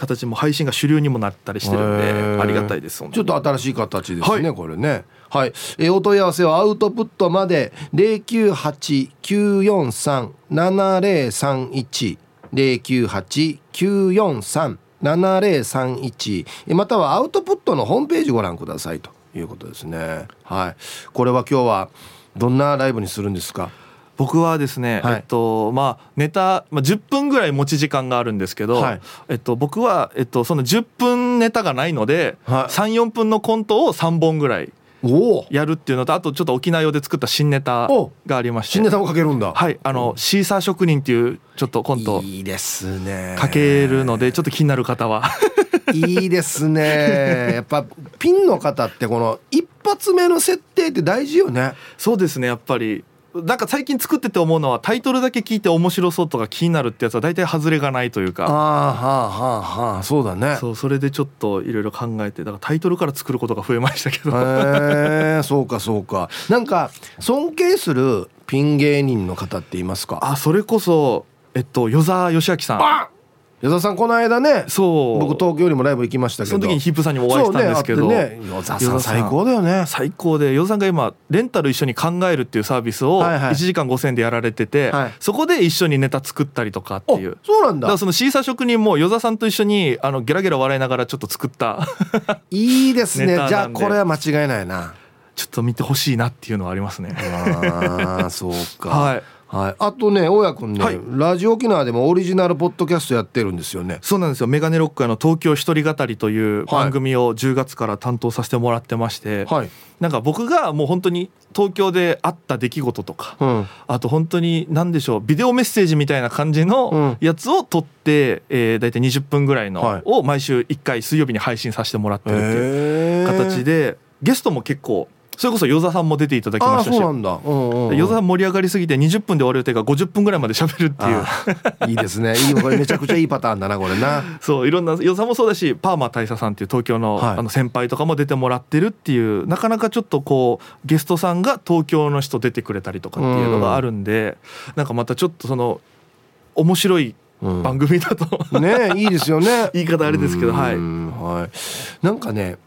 形も配信が主流にもなったりしてるんでありがたいですちょっと新しい形ですね、はい、これね。はい、えー、お問い合わせはアウトプットまで098-943-7031 098-943-7031またはアウトプットのホームページご覧くださいということですね。はい。これは今日はどんなライブにするんですか？僕はですね、はい、えっとまあネタ、まあ、10分ぐらい持ち時間があるんですけど、はい、えっと、僕は、えっと、その10分ネタがないので、はい、34分のコントを3本ぐらいやるっていうのとあとちょっと沖縄用で作った新ネタがありまして。新ネタもかけるんだ。はい。あのシーサー職人っていうちょっとコントいいですね。かけるのでちょっと気になる方は。いいですね。やっぱピンの方ってこの一発目の設定って大事よね。そうですね。やっぱりなんか最近作ってて思うのはタイトルだけ聞いて面白そうとか気になるってやつは大体外れがないというか。ああはあはあはあそうだね。そうそれでちょっといろいろ考えてだからタイトルから作ることが増えましたけど。へえそうかそうか。なんか尊敬するピン芸人の方っていますか？あそれこそえっと与沢義明さん矢沢さんこの間ねそう。僕東京にもライブ行きましたけど。その時にヒップさんにもお会いしたんですけど、ね、与沢さん最高だよね。最高で与沢さんが今レンタル一緒に考えるっていうサービスを1時間5,000円でやられてて、はい。はい、そこで一緒にネタ作ったりとかっていう。そうなんだ。だからそのシーサー職人も与沢さんと一緒にあのゲラゲラ笑いながらちょっと作った いいですね。じゃあこれは間違いないな。ちょっと見てほしいなっていうのはありますね。ああそうか。はいはい、あとね大家君ね、はい、ラジオ沖縄でもオリジナルポッドキャストやってるんですよね。そうなんですよ。メガネロックの東京一人語りという番組を10月から担当させてもらってまして、はい、なんか僕がもう本当に東京であった出来事とか、うん、あと本当に何でしょうビデオメッセージみたいな感じのやつを撮って、うん、えー、大体20分ぐらいのを毎週1回水曜日に配信させてもらってるっていう形でゲストも結構それこそ与座さんも出ていただきましたし。そうなんだ、うんうん、与座さん盛り上がりすぎて20分で終わる予定が50分ぐらいまで喋るっていう。いいですね。いいこれめちゃくちゃいいパターンだなこれな。そういろんな与座もそうだしパーマ大佐さんっていう東京の,、あの先輩とかも出てもらってるっていうなかなかちょっとこうゲストさんが東京の人出てくれたりとかっていうのがあるんで、うん、なんかまたちょっとその面白い番組だと、うん、ねいいですよね。言い方あれですけどはい、はい、なんかね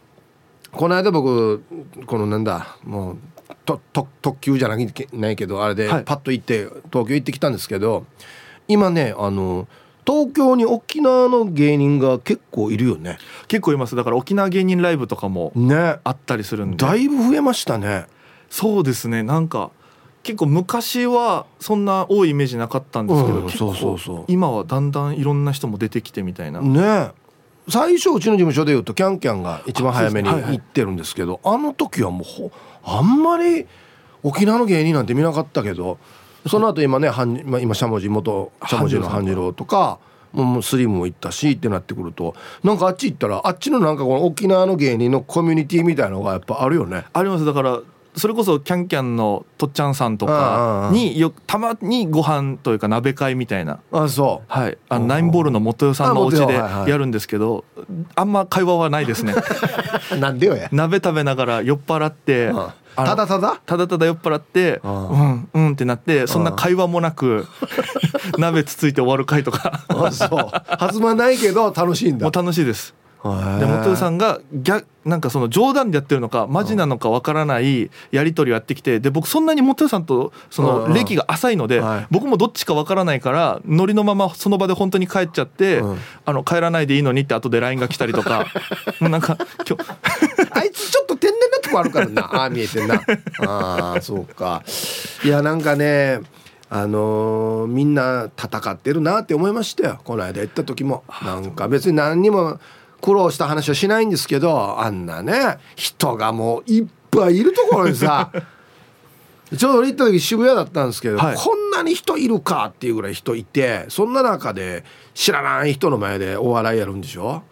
この間僕このなんだもうとと特急じゃないないけどあれでパッと行って東京行ってきたんですけど今ねあの東京に沖縄の芸人が結構いるよね。結構います。だから沖縄芸人ライブとかもあったりするんで、だいぶ増えましたね。そうですね。なんか結構昔はそんな多いイメージなかったんですけど、うん、そうそうそう。今はだんだんいろんな人も出てきてみたいな。ね最初うちの事務所でいうとキャンキャンが一番早めに行ってるんですけどあ,、の時はもうあんまり沖縄の芸人なんて見なかったけどその後今ねまあ、今しゃもじ元しゃもじの半次郎とかもうスリムも行ったしってなってくるとなんかあっち行ったらあっちのなんかこの沖縄の芸人のコミュニティみたいなのがやっぱあるよね。あります。だからそれこそキャンキャンのとっちゃんさんとかによたまにご飯というか鍋会みたいな。あそう。はい。あのナインボールの元代さんのお家でやるんですけどあんま会話はないですね。なんでよや。鍋食べながら酔っ払ってただただ？ただただ酔っ払ってうん。うんってなってそんな会話もなく 鍋つついて終わる会とか。そう。弾まないけど楽しいんだ。もう楽しいですで元さんが逆なんかその冗談でやってるのかマジなのかわからないやり取りをやってきてで僕そんなに元さんとその歴が浅いので僕もどっちかわからないからノリのままその場で本当に帰っちゃってあの帰らないでいいのにって後で LINE が来たりとか。なんか今日。あいつちょっと天然なとこあるからな。ああ見えてんな。あそうか。いやなんかねあのー、みんな戦ってるなって思いましたよ。この間行った時も。なんか別に何にも苦労した話はしないんですけどあんなね人がもういっぱいいるところにさ ちょうど行った時渋谷だったんですけど、はい、こんなに人いるかっていうぐらい人いてそんな中で知らない人の前でお笑いやるんでしょ？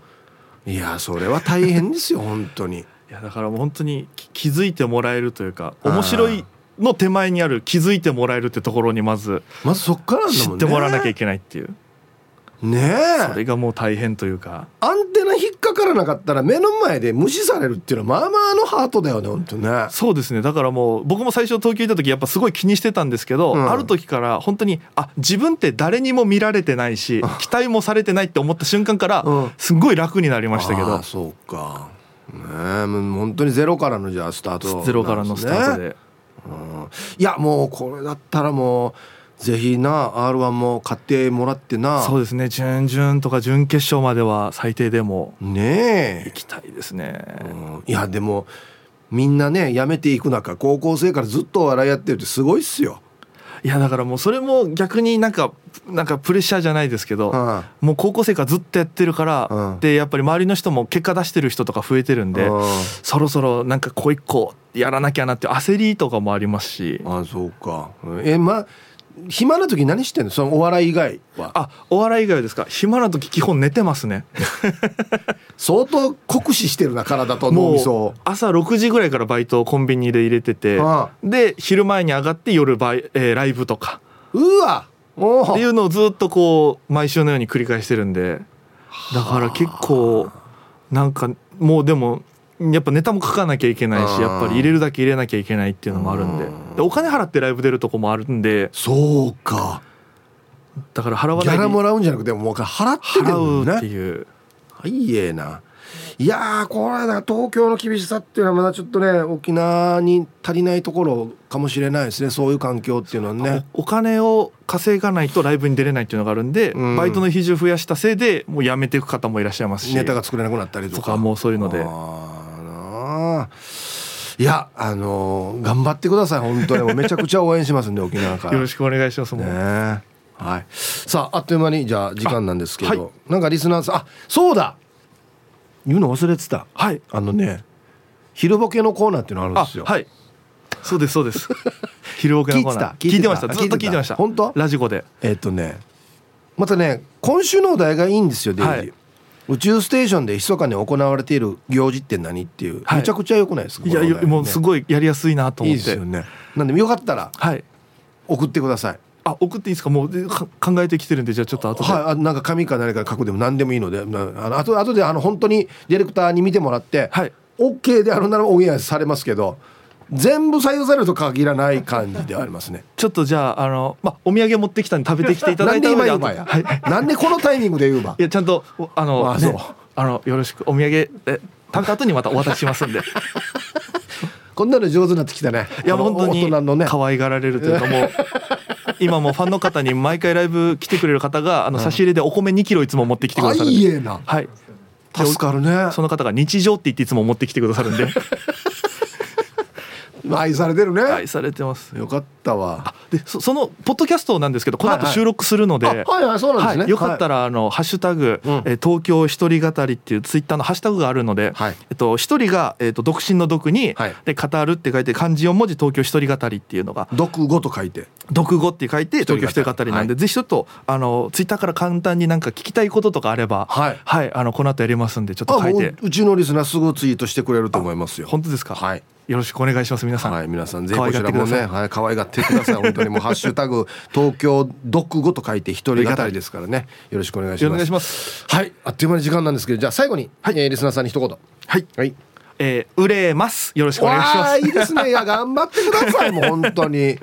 いやそれは大変ですよ本当に。いやだからもう本当に気づいてもらえるというか面白いの手前にある気づいてもらえるってところにまずまずそっから知ってもらわなきゃいけないっていうねえ。それがもう大変というか。アンテナ引っかからなかったら目の前で無視されるっていうのはまあまあのハートだよね本当ね。そうですね。だからもう僕も最初東京行った時やっぱすごい気にしてたんですけど、うん、ある時から本当にあ自分って誰にも見られてないし期待もされてないって思った瞬間からすごい楽になりましたけど、うん、そうか。ね本当にゼロからのじゃあスタート、ね、ゼロからのスタートで、うん、いやもうこれだったらもうぜひな R1 も買ってもらってな。そうですね。準々とか準決勝までは最低でもねえ。行きたいですね、うん、いやでもみんなね辞めていく中高校生からずっとお笑いやってるってすごいっすよ。いやだからもうそれも逆になんかなんかプレッシャーじゃないですけど、うん、もう高校生からずっとやってるから、うん、でやっぱり周りの人も結果出してる人とか増えてるんで、うん、そろそろなんかこう一個やらなきゃなって焦りとかもありますし。あそうか。えまあ暇な時何してんの？そのお笑い以外は。あお笑い以外ですか？暇な時基本寝てますね。相当酷使してるな体と脳みそ朝6時ぐらいからバイトをコンビニで入れててで昼前に上がって夜バイ、えー、ライブとか。うわ！っていうのをずっとこう毎週のように繰り返してるんで。だから結構なんかもうでもやっぱネタも書かなきゃいけないしやっぱり入れるだけ入れなきゃいけないっていうのもあるんで。でお金払ってライブ出るとこもあるんで。そうか。だから払わないギャラもらうんじゃなくてもう払ってるんね。っていう。はいええな。いやこれだ東京の厳しさっていうのはまだちょっとね沖縄に足りないところかもしれないですね。そういう環境っていうのはね。お金を稼がないとライブに出れないっていうのがあるんで、うん、バイトの比重増やしたせいでもう辞めていく方もいらっしゃいますし。ネタが作れなくなったりとか。もうそういうのでいやあのー、頑張ってください本当に。めちゃくちゃ応援しますんで沖縄から。よろしくお願いしますねはい。さああっという間にじゃあ時間なんですけど、はい、なんかリスナーさんあそうだ。言うの忘れてた。はい。あのね昼ボケのコーナーっていうのあるんですよ。はい。そうですそうです。昼ボケのコーナー。聞いてました。ずっと聞いてました。本当？ラジコで。えー、っとねまたね今週のお題がいいんですよデイジー、はい宇宙ステーションで密かに行われている行事って何っていう、はい、めちゃくちゃよくないですか？いや、ね、もうすごいやりやすいなと思って。いいですよね。なんでよかったら送ってください、あ送っていいですか？もう考えてきてるんでじゃあちょっと後で、はい、あなんか紙か何か書くでも何でもいいので。あの後後であの本当にディレクターに見てもらって、はい、OK であるならオンエアされますけど全部採用されると限らない感じでありますね。ちょっとじゃああのまあお土産持ってきたんで食べてきていただいたのでなんで今や、はい、なんでこのタイミングで言うば？いやちゃんとあのあ、ね、あのよろしくお土産え単価後にまたお渡ししますんで。こんなの上手になってきたね。いや本当に可愛がられるというかもう 今もファンの方に毎回ライブ来てくれる方があの差し入れでお米2キロいつも持ってきてくださるいいな。はい。助かるね。その方が日常って言っていつも持ってきてくださるんで 愛されてるね。愛されてます。よかったわ。でそそのポッドキャストなんですけどこの後収録するので、はいはい、はいはいそうなんですね、はい、よかったらあの、ハッシュタグ、うん、え東京一人語りっていうツイッターのハッシュタグがあるので、はい、えっと一人がえっと独身の独に、はい、で語るって書いて漢字4文字東京一人語りっていうのが独語と書いて。独語って書いて東京一人語りなんで、ぜひちょっとあのツイッターから簡単になんか聞きたいこととかあればはい、はい、あのこの後やりますんでちょっと書いて。うちのリスナーすぐツイートしてくれると思いますよ。本当ですか？はいよろしくお願いします皆さん。はい、皆さんぜひこちらもね、はい、可愛がってください。本当にもう ハッシュタグ東京読語と書いて一人語りですからね。よろしくお願いします。お願いします。はい、あっという間に時間なんですけど、じゃあ最後に、はい、えー、リスナーさんに一言。はい。はい。えー、売れますよろしくお願いしますいいですねいや頑張ってくださいもう本当に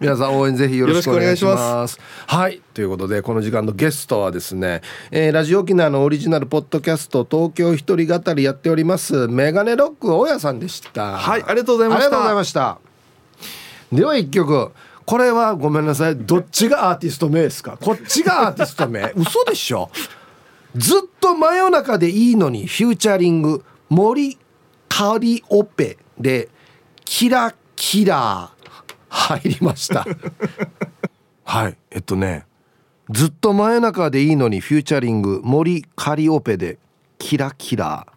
皆さん応援ぜひよろしくお願いします。はい。ということでこの時間のゲストはですね、えー、ラジオ沖縄のオリジナルポッドキャスト東京一人語りやっておりますメガネロック大家さんでした。はいありがとうございました。ありがとうございました。では一曲。これはごめんなさいどっちがアーティスト名ですか？こっちがアーティスト名。嘘でしょ？ずっと真夜中でいいのにフューチャリング森カリオペでキラキラ入りました。はい。えっとねずっと真夜中でいいのにフューチャリング森カリオペでキラキラっ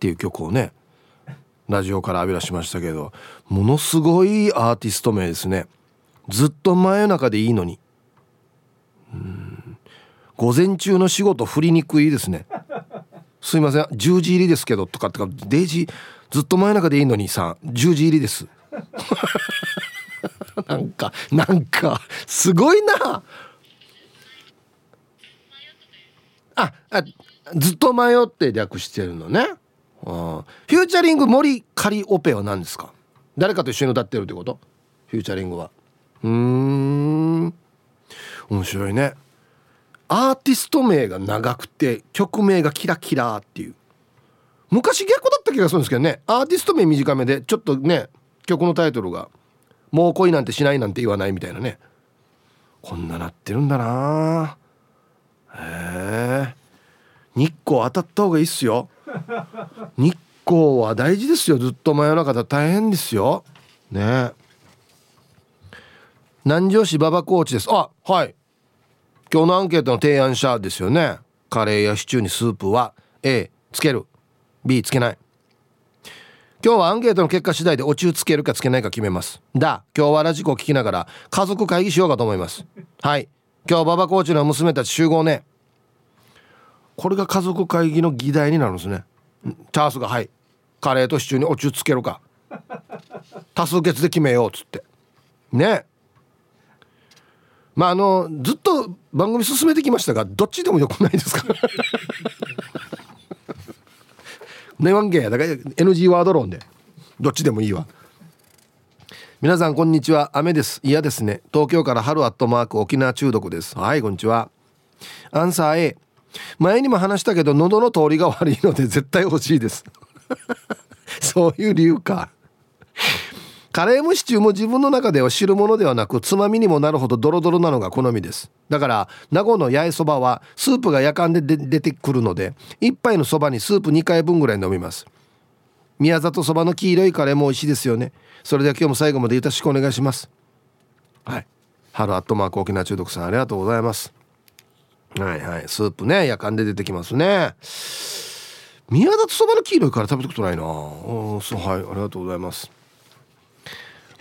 ていう曲をねラジオから浴び出しましたけどものすごいアーティスト名ですね。ずっと真夜中でいいのに。うん。午前中の仕事振りにくいですね。すいません。10時入りですけどとかとかデイジずっと前中でいいのにさ10時入りです。なんかなんかすごいな。ああずっと迷って略してるのね。フューチャリング森カリオペは何ですか？誰かと一緒に歌ってるってこと？フューチャリングは。うん。面白いね。アーティスト名が長くて曲名がキラキラっていう。昔逆だった気がするんですけどね。アーティスト名短めでちょっとね曲のタイトルが「もう恋なんてしない」なんて言わないみたいなね。こんななってるんだな。へえ。日光当たった方がいいっすよ。日光は大事ですよ。ずっと真夜中だ。大変ですよ。ね。南城市馬場コーチです。あはい。今日のアンケートの提案者ですよね。カレーやシチューにスープは A つける。B つけない。今日はアンケートの結果次第でお中つけるかつけないか決めます。だ。今日はラジコを聞きながら家族会議しようかと思います。はい。今日馬場コーチの娘たち集合ね。これが家族会議の議題になるんですね。チャースがはい。カレーとシチューにお中つけるか。多数決で決めようっつって。ね。まああのずっと番組進めてきましたがどっちでもよくないですかネワンゲーだから NG ワード論で。どっちでもいいわ。皆さんこんにちは。雨です。嫌ですね。東京から春アットマーク沖縄中毒です。はいこんにちは。アンサー A 前にも話したけど喉の通りが悪いので絶対欲しいです。そういう理由か。カレーもシチューも自分の中では汁物ではなくつまみにもなるほどドロドロなのが好みです。だから名護の八重そばはスープが夜間で出てくるので1杯のそばにスープ2回分ぐらい飲みます。宮里そばの黄色いカレーも美味しいですよね。それでは今日も最後までよろしくお願いします。はい。春アットマーク沖縄中毒さんありがとうございます。はいはい。スープね夜間で出てきますね。宮里そばの黄色いカレー食べたことないな。うんそうはい。ありがとうございます。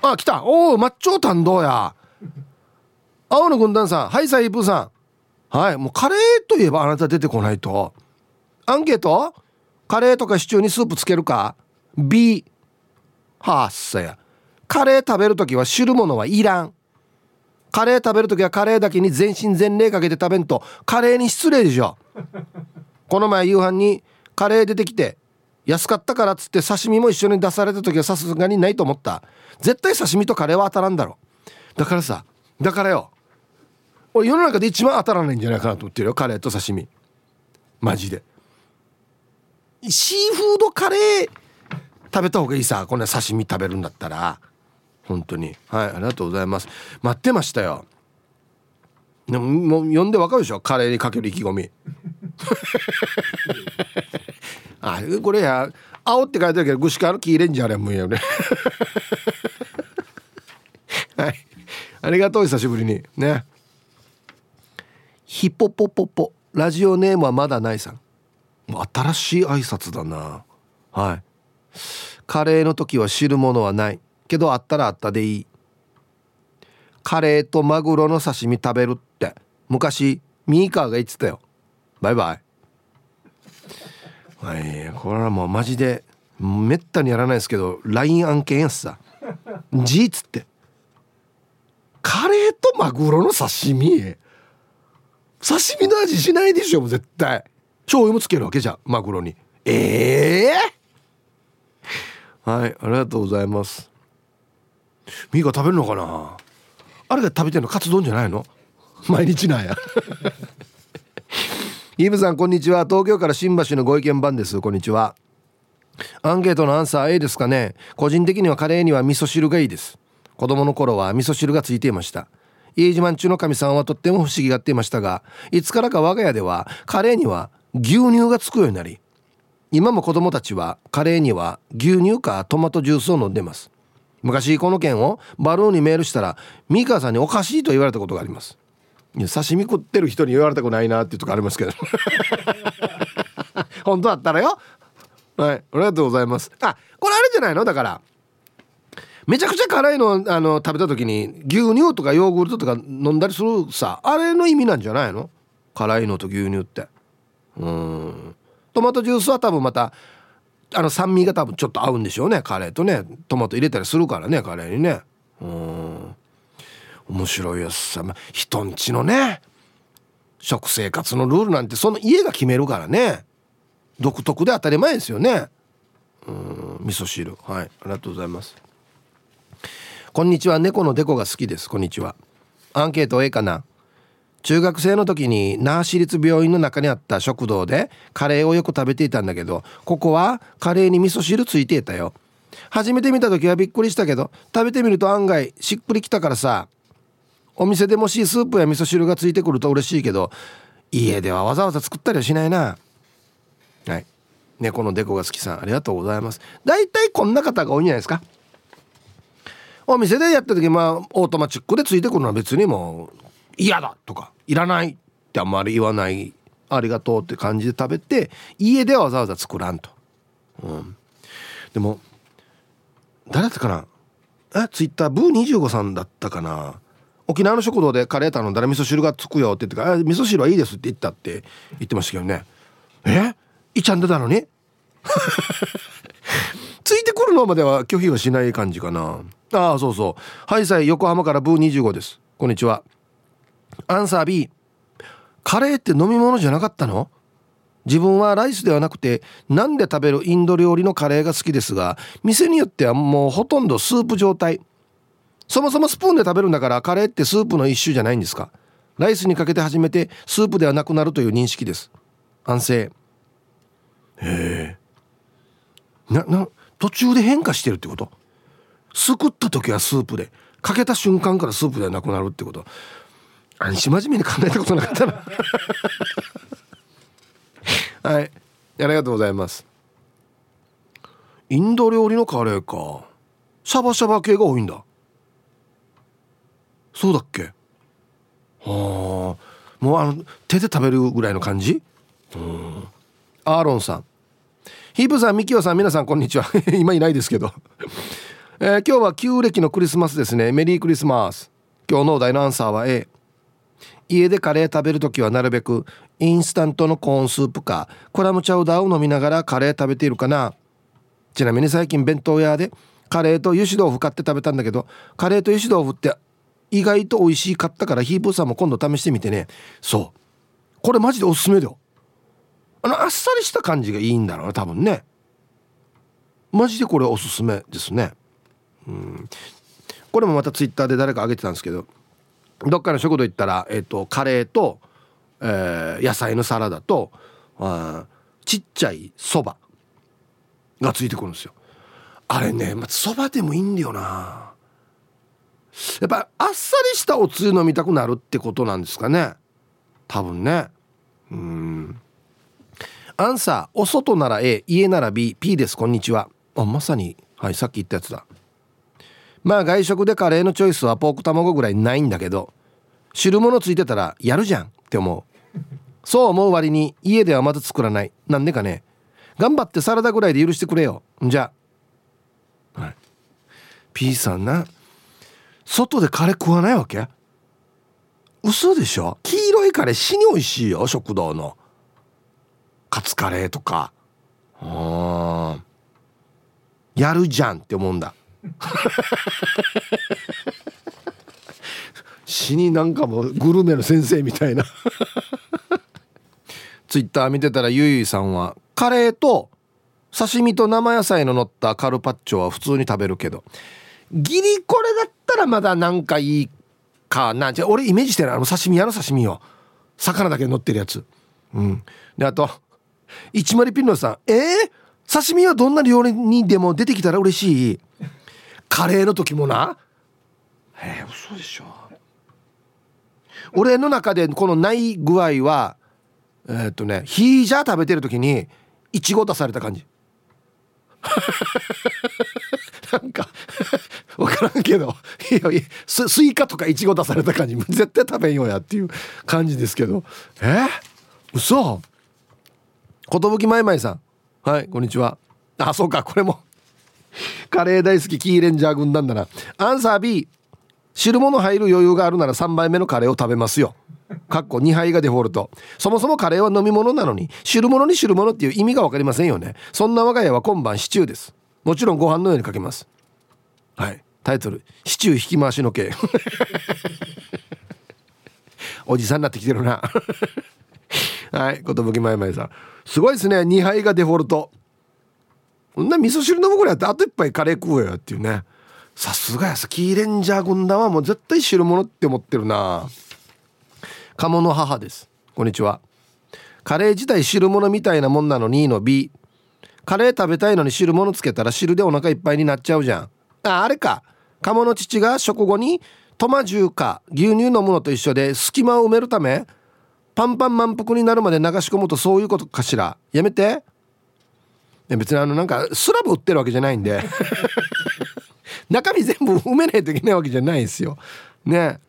あ来た。おおマッチョ担当や。青の軍団さん。はいサイプーさん。はいもうカレーといえばあなた出てこないと。アンケート？カレーとかシチューにスープつけるか？B はあっさや。カレー食べる時は汁物はいらん。カレー食べる時はカレーだけに全身全霊かけて食べんとカレーに失礼でしょ。この前夕飯にカレー出てきて安かったからっつって刺身も一緒に出された時はさすがにないと思った。絶対刺身とカレーは当たらんだろだからさだからよ。俺世の中で一番当たらないんじゃないかなと思ってるよカレーと刺身。マジで。シーフードカレー食べた方がいいさこんな刺身食べるんだったら。本当に。はいありがとうございます。待ってましたよ。でももう読んでわかるでしょ？カレーにかける意気込み。あこれや青って書いてあるけど串川のキーレンジャーれもいいよね。はい。ありがとう久しぶりに。ね。ヒポポポポ。ラジオネームはまだないさん。新しい挨拶だな。はい。カレーの時は汁物はない。けどあったらあったでいい。カレーとマグロの刺身食べる。って昔ミーカーが言ってたよ。バイバイ。はいこれはもうマジでめったにやらないですけど LINE 案件やつさ。G っつって。カレーとマグロの刺身。刺身の味しないでしょ絶対。醤油もつけるわけじゃんマグロに。ええー、はいありがとうございます。ミーカ食べるのかな？あれが食べてるのカツ丼じゃないの？毎日なんや。イブさんこんにちは。東京から新橋のご意見番です。こんにちは。アンケートのアンサー A ですかね。個人的にはカレーには味噌汁がいいです。子供の頃は味噌汁がついていました。家島中の神さんはとっても不思議がっていましたがいつからか我が家ではカレーには牛乳がつくようになり今も子供たちはカレーには牛乳かトマトジュースを飲んでます。昔この件をバルーンにメールしたらミカさんにおかしいと言われたことがあります。刺身食ってる人に言われたくないなっていうとこありますけど。本当だったらよ。はい。ありがとうございます。あこれあれじゃないの？だからめちゃくちゃ辛いのあの食べた時に牛乳とかヨーグルトとか飲んだりするさあれの意味なんじゃないの？辛いのと牛乳って。うん。トマトジュースは多分またあの酸味が多分ちょっと合うんでしょうね。カレーとねトマト入れたりするからねカレーにね。うん。面白いやつさ、ま、人んちのね食生活のルールなんてその家が決めるからね。独特で当たり前ですよね。うん味噌汁。はいありがとうございます。こんにちは。猫のデコが好きです。こんにちは。アンケート A かな。中学生の時に那覇市立病院の中にあった食堂でカレーをよく食べていたんだけどここはカレーに味噌汁ついていたよ。初めて見た時はびっくりしたけど食べてみると案外しっくりきたからさ。お店でもしスープや味噌汁がついてくると嬉しいけど家ではわざわざ作ったりはしないな。はい。猫のデコが好きさんありがとうございます。だいたいこんな方が多いんじゃないですか。お店でやった時まあオートマチックでついてくるのは別にもう嫌だとかいらないってあんまり言わないありがとうって感じで食べて家ではわざわざ作らんと、うん、でも誰だったかな？え？ツイッターブー25さんだったかな？沖縄の食堂でカレー頼んだら味噌汁がつくよって言ってから味噌汁はいいですって言ったって言ってましたけどね。え？いちゃんでたのに？ついてくるのまでは拒否はしない感じかな。ああそうそう。はいさい横浜からブー25です。こんにちは。アンサー B カレーって飲み物じゃなかったの？自分はライスではなくて何で食べるインド料理のカレーが好きですが店によってはもうほとんどスープ状態。そもそもスプーンで食べるんだからカレーってスープの一種じゃないんですか？ライスにかけて初めてスープではなくなるという認識です。安静。へえ。なな途中で変化してるってこと？すくった時はスープでかけた瞬間からスープではなくなるってこと？安心真面目に考えたことなかったな。はい。ありがとうございます。インド料理のカレーか。シャバシャバ系が多いんだそうだっけ？はあ。もうあの手で食べるぐらいの感じ？うん。アーロンさん。ヒープさんミキオさん皆さんこんにちは。今いないですけど、えー、今日は旧暦のクリスマスですね。メリークリスマス。今日のお題のアンサーは A 家でカレー食べる時はなるべくインスタントのコーンスープかクラムチャウダーを飲みながらカレー食べているかな。ちなみに最近弁当屋でカレーと油脂豆腐買って食べたんだけどカレーと油脂豆腐って意外と美味しかったからヒープーさんも今度試してみてね。そう。これマジでおすすめだよ。あのあっさりした感じがいいんだろうな多分ね。マジでこれおすすめですね。うん。これもまたツイッターで誰か上げてたんですけどどっかの食堂行ったら、えーと、カレーと、えー、野菜のサラダとあちっちゃいそばがついてくるんですよ。あれねそば、でもいいんだよな。やっぱあっさりしたおつゆ飲みたくなるってことなんですかね。多分ね。うん。アンサーお外なら A 家なら BP です。こんにちは。あまさに。はいさっき言ったやつだ。まあ外食でカレーのチョイスはポーク卵ぐらいないんだけど汁物ついてたらやるじゃんって思う。そう思う割に家ではまだ作らない。なんでかね。頑張ってサラダぐらいで許してくれよ。じゃあ。はい。P さんな。外でカレー食わないわけ？嘘でしょ？黄色いカレー死に美味しいよ食堂の。カツカレーとか。うんやるじゃんって思うんだ。死になんかもグルメの先生みたいな。ツイッター見てたらゆいゆいさんはカレーと刺身と生野菜の乗ったカルパッチョは普通に食べるけどギリこれだったらまだなんかいいかな。じゃ俺イメージしてるあの刺身屋の刺身よ魚だけ乗ってるやつ。うん。であと一丸ピンノさん。えー、刺身はどんな料理にでも出てきたら嬉しい？カレーの時もな。えー、嘘でしょ。俺の中でこのない具合はえー、っとねヒージャー食べてる時にいちご出された感じ。なんか分からんけど。いやススイカとかいちご出された感じ。絶対食べんようやっていう感じですけど。え？ー、嘘。寿まいまいさん。はいこんにちは。あそうかこれも。カレー大好きキーレンジャー軍団だな。アンサー B 汁物入る余裕があるなら3杯目のカレーを食べますよ。かっこ2杯がデフォルト。そもそもカレーは飲み物なのに汁物に汁物っていう意味が分かりませんよね。そんな我が家は今晩シチューです。もちろんご飯のようにかけます。はい。タイトル「シチュー引き回しの刑」おじさんになってきてるな。はい寿まいまいさん。すごいですね2杯がデフォルト。こんな味噌汁飲むぐらいやってあと一杯カレー食うよっていうね。さすがやさキーレンジャー軍団はもう絶対汁物って思ってるな。鴨の母です。こんにちは。カレー自体汁物みたいなもんなのにの B カレー食べたいのに汁物つけたら汁でお腹いっぱいになっちゃうじゃん。ああれか。鴨の父が食後にトマジューか牛乳飲むのと一緒で隙間を埋めるためパンパン満腹になるまで流し込むとそういうことかしら。やめて。別にあのなんかスラブ売ってるわけじゃないんで。中身全部埋めないといけないわけじゃないんですよ。ね。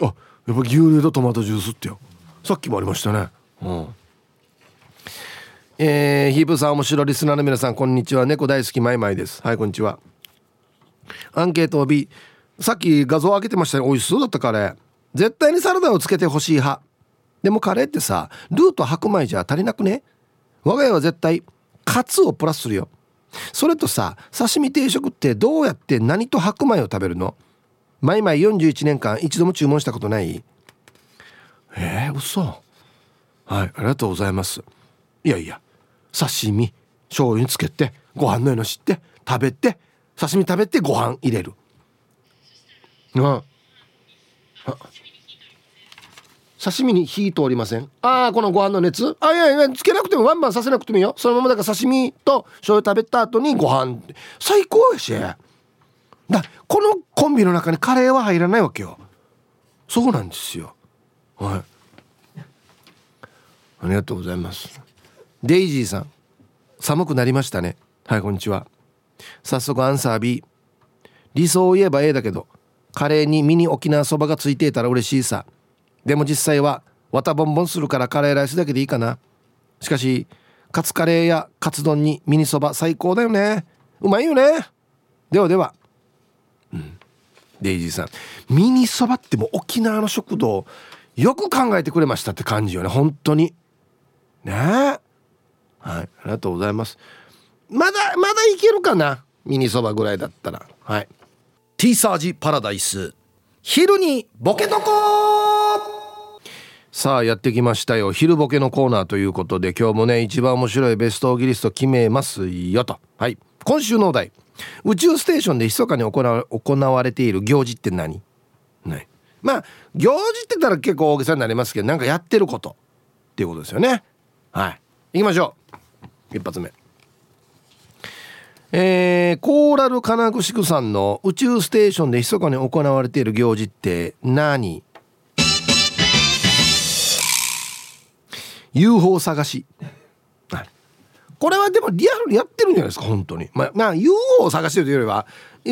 あやっぱ牛乳とトマトジュースってよ。さっきもありましたね。うん。えー、ヒープさん面白いリスナーの皆さんこんにちは。猫大好きマイマイです。はいこんにちは。アンケートを B さっき画像開けてましたね美味しそうだったカレー。絶対にサラダをつけてほしい派。でもカレーってさルーと白米じゃ足りなくね？我が家は絶対カツをプラスするよ。それとさ刺身定食ってどうやって何と白米を食べるの？マイマイ41年間一度も注文したことない？えー、嘘。はいありがとうございます。いやいや刺身醤油につけてご飯のようの知って食べて刺身食べてご飯入れる。うん。刺身に火通りません。ああこのご飯の熱。あいやいやつけなくてもワンバンさせなくてもいいよ。そのままだから刺身と醤油食べた後にご飯。最高やし。だこのコンビの中にカレーは入らないわけよ。そうなんですよ。はい。ありがとうございます。デイジーさん。寒くなりましたね。はいこんにちは早速アンサー B 理想を言えば A だけどカレーにミニ沖縄そばがついていたら嬉しいさ。でも実際は綿ボンボンするからカレーライスだけでいいかな。しかしカツカレーやカツ丼にミニそば最高だよね。うまいよね。ではでは。うん。デイジーさん。ミニそばってもう沖縄の食堂よく考えてくれましたって感じよね。本当に。ね。えはい。ありがとうございます。まだまだいけるかな？ミニそばぐらいだったら。はい。T サージパラダイス。昼にボケとこさあやってきましたよ。昼ボケのコーナーということで今日もね一番面白いベストオギリスト決めますよと。はい。今週のお題。宇宙ステーションで密かに行わ行われている行事って何？ねまあ行事って言ったら結構大げさになりますけどなんかやってることっていうことですよね。はい。行きましょう。一発目。えー、コーラル金具宿さんの宇宙ステーションで密かに行われている行事って何？UFO 探し、これはでもリアルにやってるんじゃないですか本当に。まあ、まあ、UFO を探してるというよりは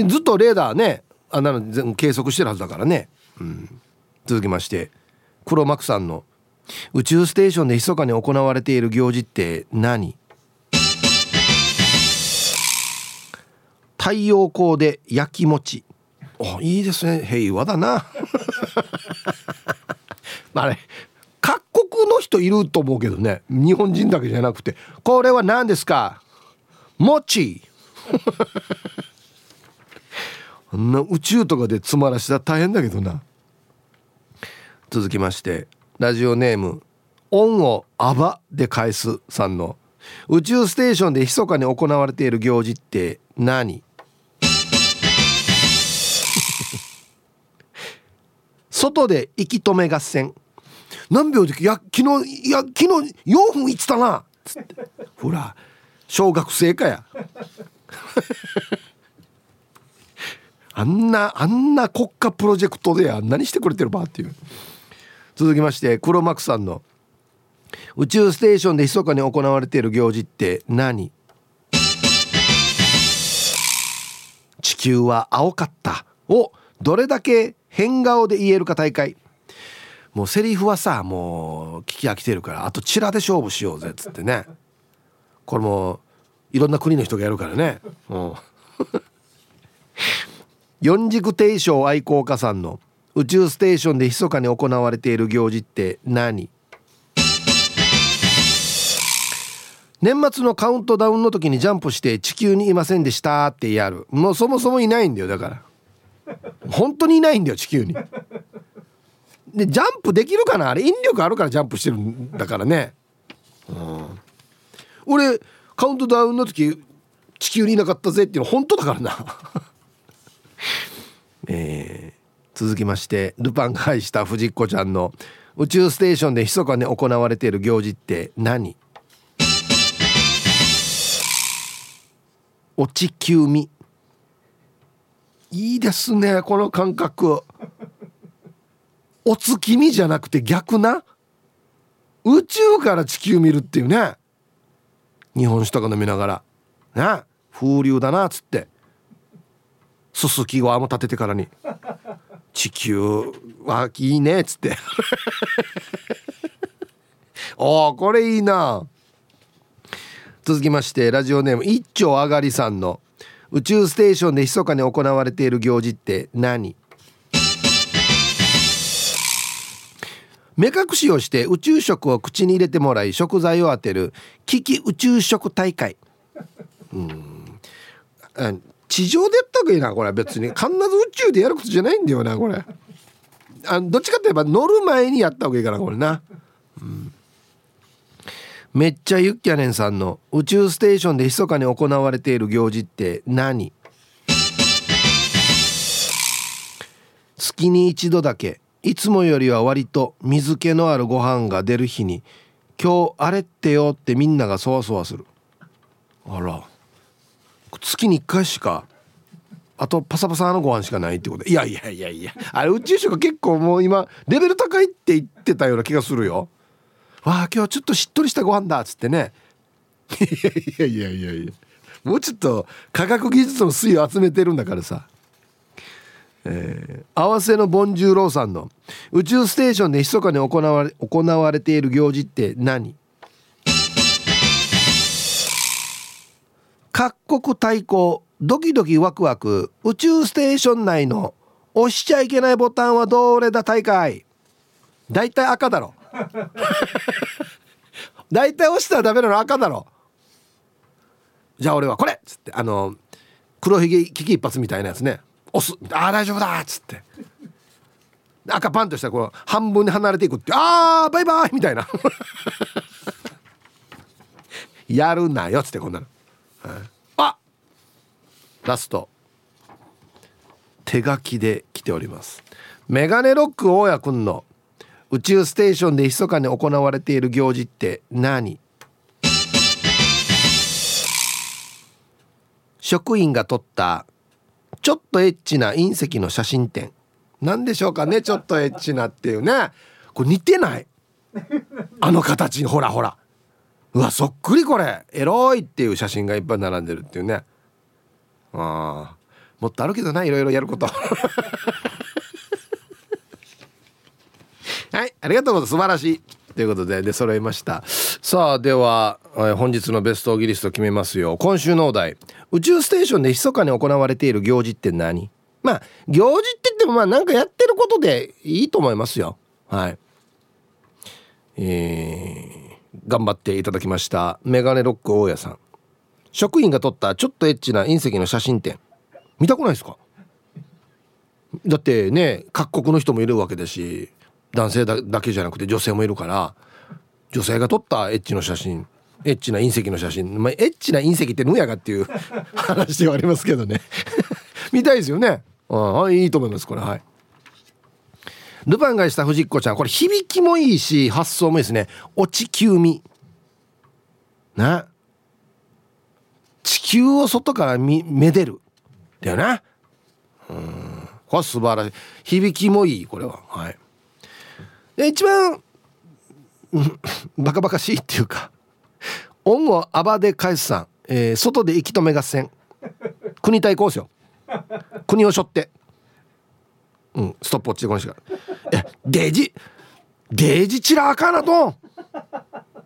ずっとレーダーねあなの全計測してるはずだからね、うん、続きまして黒幕さんの「宇宙ステーションで密かに行われている行事って何?」太陽光で焼き餅。おいいですね。平和だな。あれ各国の人いると思うけどね。日本人だけじゃなくて。これは何ですか？餅。あんな宇宙とかで詰まらしたら大変だけどな。続きましてラジオネーム「恩をあば」で返すさんの「宇宙ステーションで密かに行われている行事って何?」外で息止め合戦。何秒でいや昨日いや昨日4分いってたな」つって。ほら小学生かや。あんなあんな国家プロジェクトであんなにしてくれてるばっていう。続きまして黒幕さんの「宇宙ステーションで密かに行われている行事って何?」地球は青かった。をどれだけ変顔で言えるか大会。もうセリフはさもう聞き飽きてるからあとチラで勝負しようぜっつってね。これもいろんな国の人がやるからね、う。ん、四軸定称愛好家さんの宇宙ステーションで密かに行われている行事って何？年末のカウントダウンの時にジャンプして地球にいませんでしたってやる。もうそもそもいないんだよだから。本当にいないんだよ地球に。でジャンプできるかな？あれ引力あるからジャンプしてるんだからね。うん。俺カウントダウンの時地球にいなかったぜっていうの本当だからな。えー、続きましてルパンが愛した藤子ちゃんの宇宙ステーションで密かに行われている行事って何？お地球み。いいですねこの感覚。お月見じゃなくて逆な。宇宙から地球見るっていうね。日本酒とか飲みながら。ね。風流だなっつって。すすき側も立ててからに。地球はいいねっつって。おおこれいいな。続きましてラジオネーム一丁あがりさんの。宇宙ステーションで密かに行われている行事って何？目隠しをして宇宙食を口に入れてもらい食材を当てる危機宇宙食大会。うん。地上でやった方がいいなこれ別に。必ず宇宙でやることじゃないんだよなこれ。あどっちかって言えば乗る前にやった方がいいかなこれな、うん、めっちゃユッキャネンさんの宇宙ステーションで密かに行われている行事って何？月に一度だけいつもよりは割と水気のあるご飯が出る日に今日あれってよってみんながそわそわする。あら。月に1回しかあとパサパサのご飯しかないってこと。いやいやいやいやあれ宇宙食結構もう今レベル高いって言ってたような気がするよ。わあ今日ちょっとしっとりしたご飯だっつってね。いやいやいやいやもうちょっと科学技術の粋を集めてるんだからさ。えー、合わせのボンジューローさんの宇宙ステーションで密かに行われ行われている行事って何？各国対抗ドキドキワクワク宇宙ステーション内の押しちゃいけないボタンはどれだ大会？だいたい赤だろ。だいたい押したらダメなの赤だろ。じゃあ俺はこれっつってあの黒ひげ危機一髪みたいなやつね。押す。ああ大丈夫だっつって。赤パンとしたらこう半分に離れていくって。ああバイバイみたいな。やるなよっつってこんなの、はい、あラスト。手書きで来ております。メガネロック大家くんの宇宙ステーションで密かに行われている行事って何？職員が撮ったちょっとエッチな隕石の写真展。何でしょうかねちょっとエッチなっていうね。これ似てない？あの形にほらほら。うわそっくりこれ。エロいっていう写真がいっぱい並んでるっていうね。あもっとあるけどないろいろやること。はいありがとうございます。素晴らしい。ということでで揃いました。さあでは、え本日のベストギリスト決めますよ。今週のお題。宇宙ステーションで密かに行われている行事って何？まあ行事って言ってもまあなんかやってることでいいと思いますよ。はい。えー、頑張っていただきました。メガネロック大家さん。職員が撮ったちょっとエッチな隕石の写真展。見たくないですか？だってね各国の人もいるわけだし。男性だけじゃなくて女性もいるから女性が撮ったエッチの写真エッチな隕石の写真、まあ、エッチな隕石ってぬやがっていう 話ではありますけどね。見たいですよね。ああいいと思いますこれ。はい。ルパンがした藤子ちゃんこれ響きもいいし発想もいいですね。落ち球味。な。地球を外から見めでる。だよな。うん。これ素晴らしい。響きもいいこれは。はい。一番バカバカしいっていうか恩をあばで返すさん、えー、外で息止め合戦国対抗ですよ国を背負って。うんストップウォッチでこの人が「えデジデジチラーカーナトン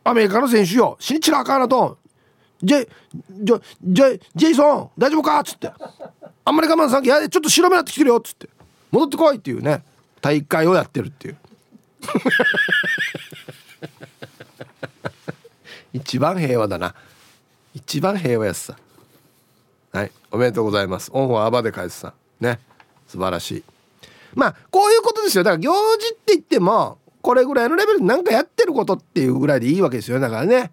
アメリカの選手よ。死にチラーカーナトンジェジェジェジェイソン大丈夫か?」っつって。あんまり我慢さんいやちょっと白目なってきてるよ。っつって。戻ってこいっていうね。大会をやってるっていう。一番平和だな。一番平和やすさ。はい。おめでとうございます。オンはアバで返すさ。ね。素晴らしい。まあこういうことですよ。だから行事って言ってもこれぐらいのレベルで何かやってることっていうぐらいでいいわけですよ。だからね。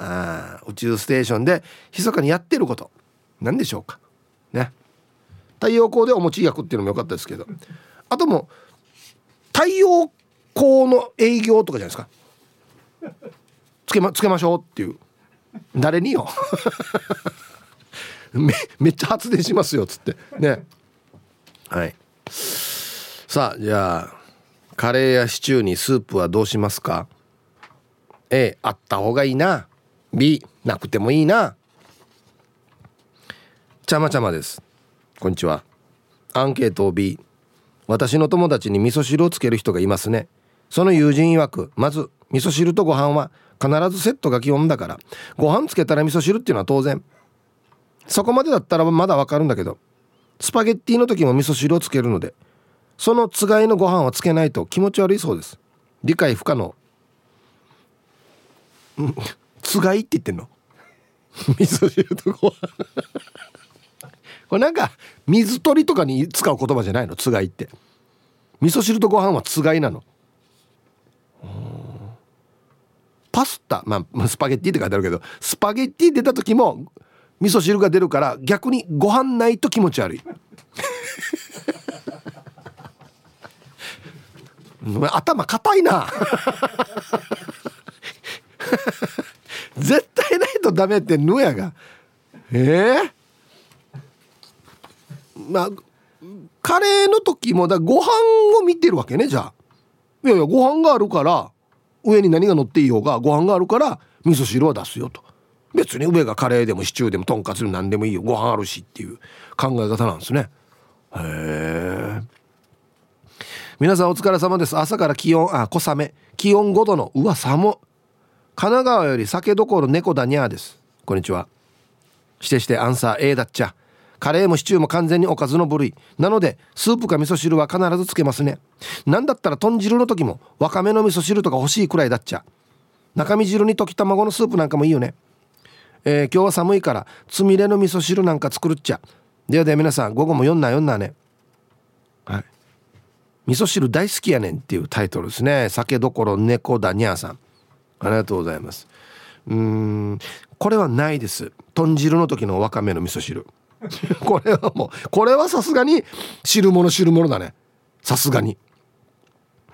あ宇宙ステーションで密かにやってること。何でしょうか。ね。太陽光でお餅焼くっていうのも良かったですけど。あとも太陽光の営業とかじゃないですか。つけまつけましょうっていう。誰によ。めめっちゃ発電しますよっつって。ね。はい。さあじゃあカレーやシチューにスープはどうしますか？A あった方がいいな。B なくてもいいな。ちゃまちゃまです。こんにちは。アンケートを B 私の友達に味噌汁をつける人がいますね。その友人曰くまず味噌汁とご飯は必ずセットが基本だからご飯つけたら味噌汁っていうのは当然。そこまでだったらまだわかるんだけどスパゲッティの時も味噌汁をつけるのでそのつがいのご飯はつけないと気持ち悪いそうです。理解不可能。つがいって言ってんの？味噌汁とご飯。これなんか水鳥とかに使う言葉じゃないの？つがいって。味噌汁とご飯はつがいなの。パスタまあスパゲッティって書いてあるけどスパゲッティ出た時も味噌汁が出るから逆にご飯ないと気持ち悪い。頭硬いな。絶対ないとダメってぬやが。ええー、まあカレーの時もだご飯を見てるわけねじゃあ。いやいやご飯があるから上に何が乗っていようがご飯があるから味噌汁は出すよと。別に上がカレーでもシチューでもとんかつでも何でもいいよご飯あるしっていう考え方なんですね。へえ皆さんお疲れ様です。朝から気温あ小雨。気温5度のうわ寒神奈川より酒どころ猫だにゃーです。こんにちは。してしてアンサー A だっちゃ。カレーもシチューも完全におかずの部類。なのでスープか味噌汁は必ずつけますね。なんだったら豚汁の時もわかめの味噌汁とか欲しいくらいだっちゃ。中身汁に溶き卵のスープなんかもいいよね。えー、今日は寒いからつみれの味噌汁なんか作るっちゃ。ではでは皆さん午後も読んな読んなね。はい。味噌汁大好きやねんっていうタイトルですね。酒どころ猫だにゃーさん。ありがとうございます。うんこれはないです。豚汁の時のわかめの味噌汁。これはもうこれはさすがに汁物汁物だね。さすがに。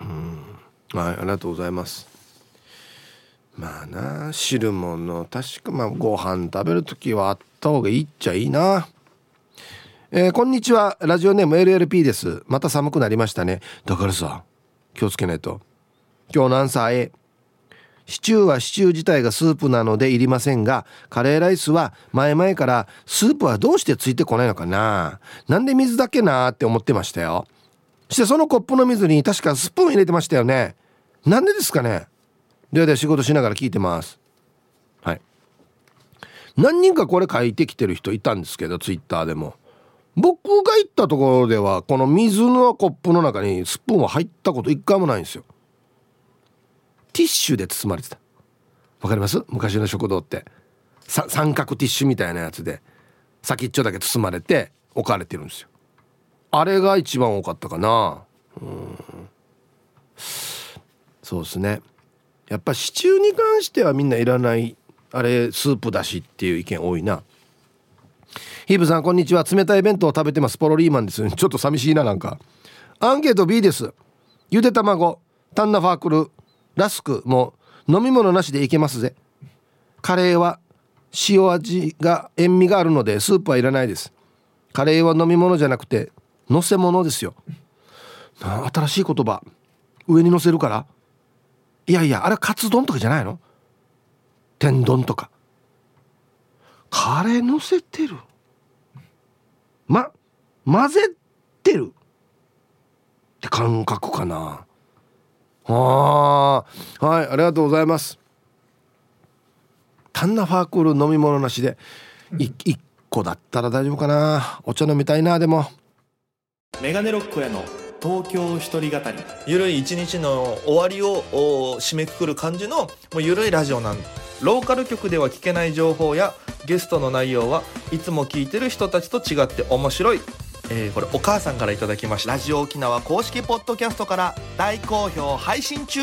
うん。はいありがとうございます。まあな汁物確かまあご飯食べる時はあった方がいいっちゃいいな。えー、こんにちは。ラジオネーム LLP です。また寒くなりましたね。だからさ気をつけないと。今日のアンサー A シチューはシチュー自体がスープなのでいりませんがカレーライスは前々からスープはどうしてついてこないのかな。なんで水だけなって思ってましたよ。してそのコップの水に確かスプーン入れてましたよね。なんでですかね。ではでは仕事しながら聞いてます。はい。何人かこれ書いてきてる人いたんですけどツイッターでも。僕が行ったところではこの水のコップの中にスプーンは入ったこと一回もないんですよ。ティッシュで包まれてた。わかります？昔の食堂って。三角ティッシュみたいなやつで先っちょだけ包まれて置かれてるんですよ。あれが一番多かったかな。うん。そうですね。やっぱシチューに関してはみんないらないあれスープだしっていう意見多いな。ヒーブさんこんにちは。冷たい弁当を食べてます。ポロリーマンですちょっと寂しいななんか。アンケート B です。ゆで卵。タンナファークル。ラスクも飲み物なしでいけますぜ。カレーは塩味が塩味があるのでスープはいらないです。カレーは飲み物じゃなくてのせ物ですよ。新しい言葉。上にのせるから。いやいやあれカツ丼とかじゃないの？天丼とか。カレーのせてる。ま混ぜてる。って感覚かな。あはいありがとうございます。タンナファークル飲み物なしで1個だったら大丈夫かな。お茶飲みたいなでも。メガネロックへの東京一人語り。ゆるい一日の終わりを締めくくる感じのもうゆるいラジオなん。ローカル局では聞けない情報やゲストの内容はいつも聞いてる人たちと違って面白いえー、これお母さんからいただきました。ラジオ沖縄公式ポッドキャストから大好評配信中。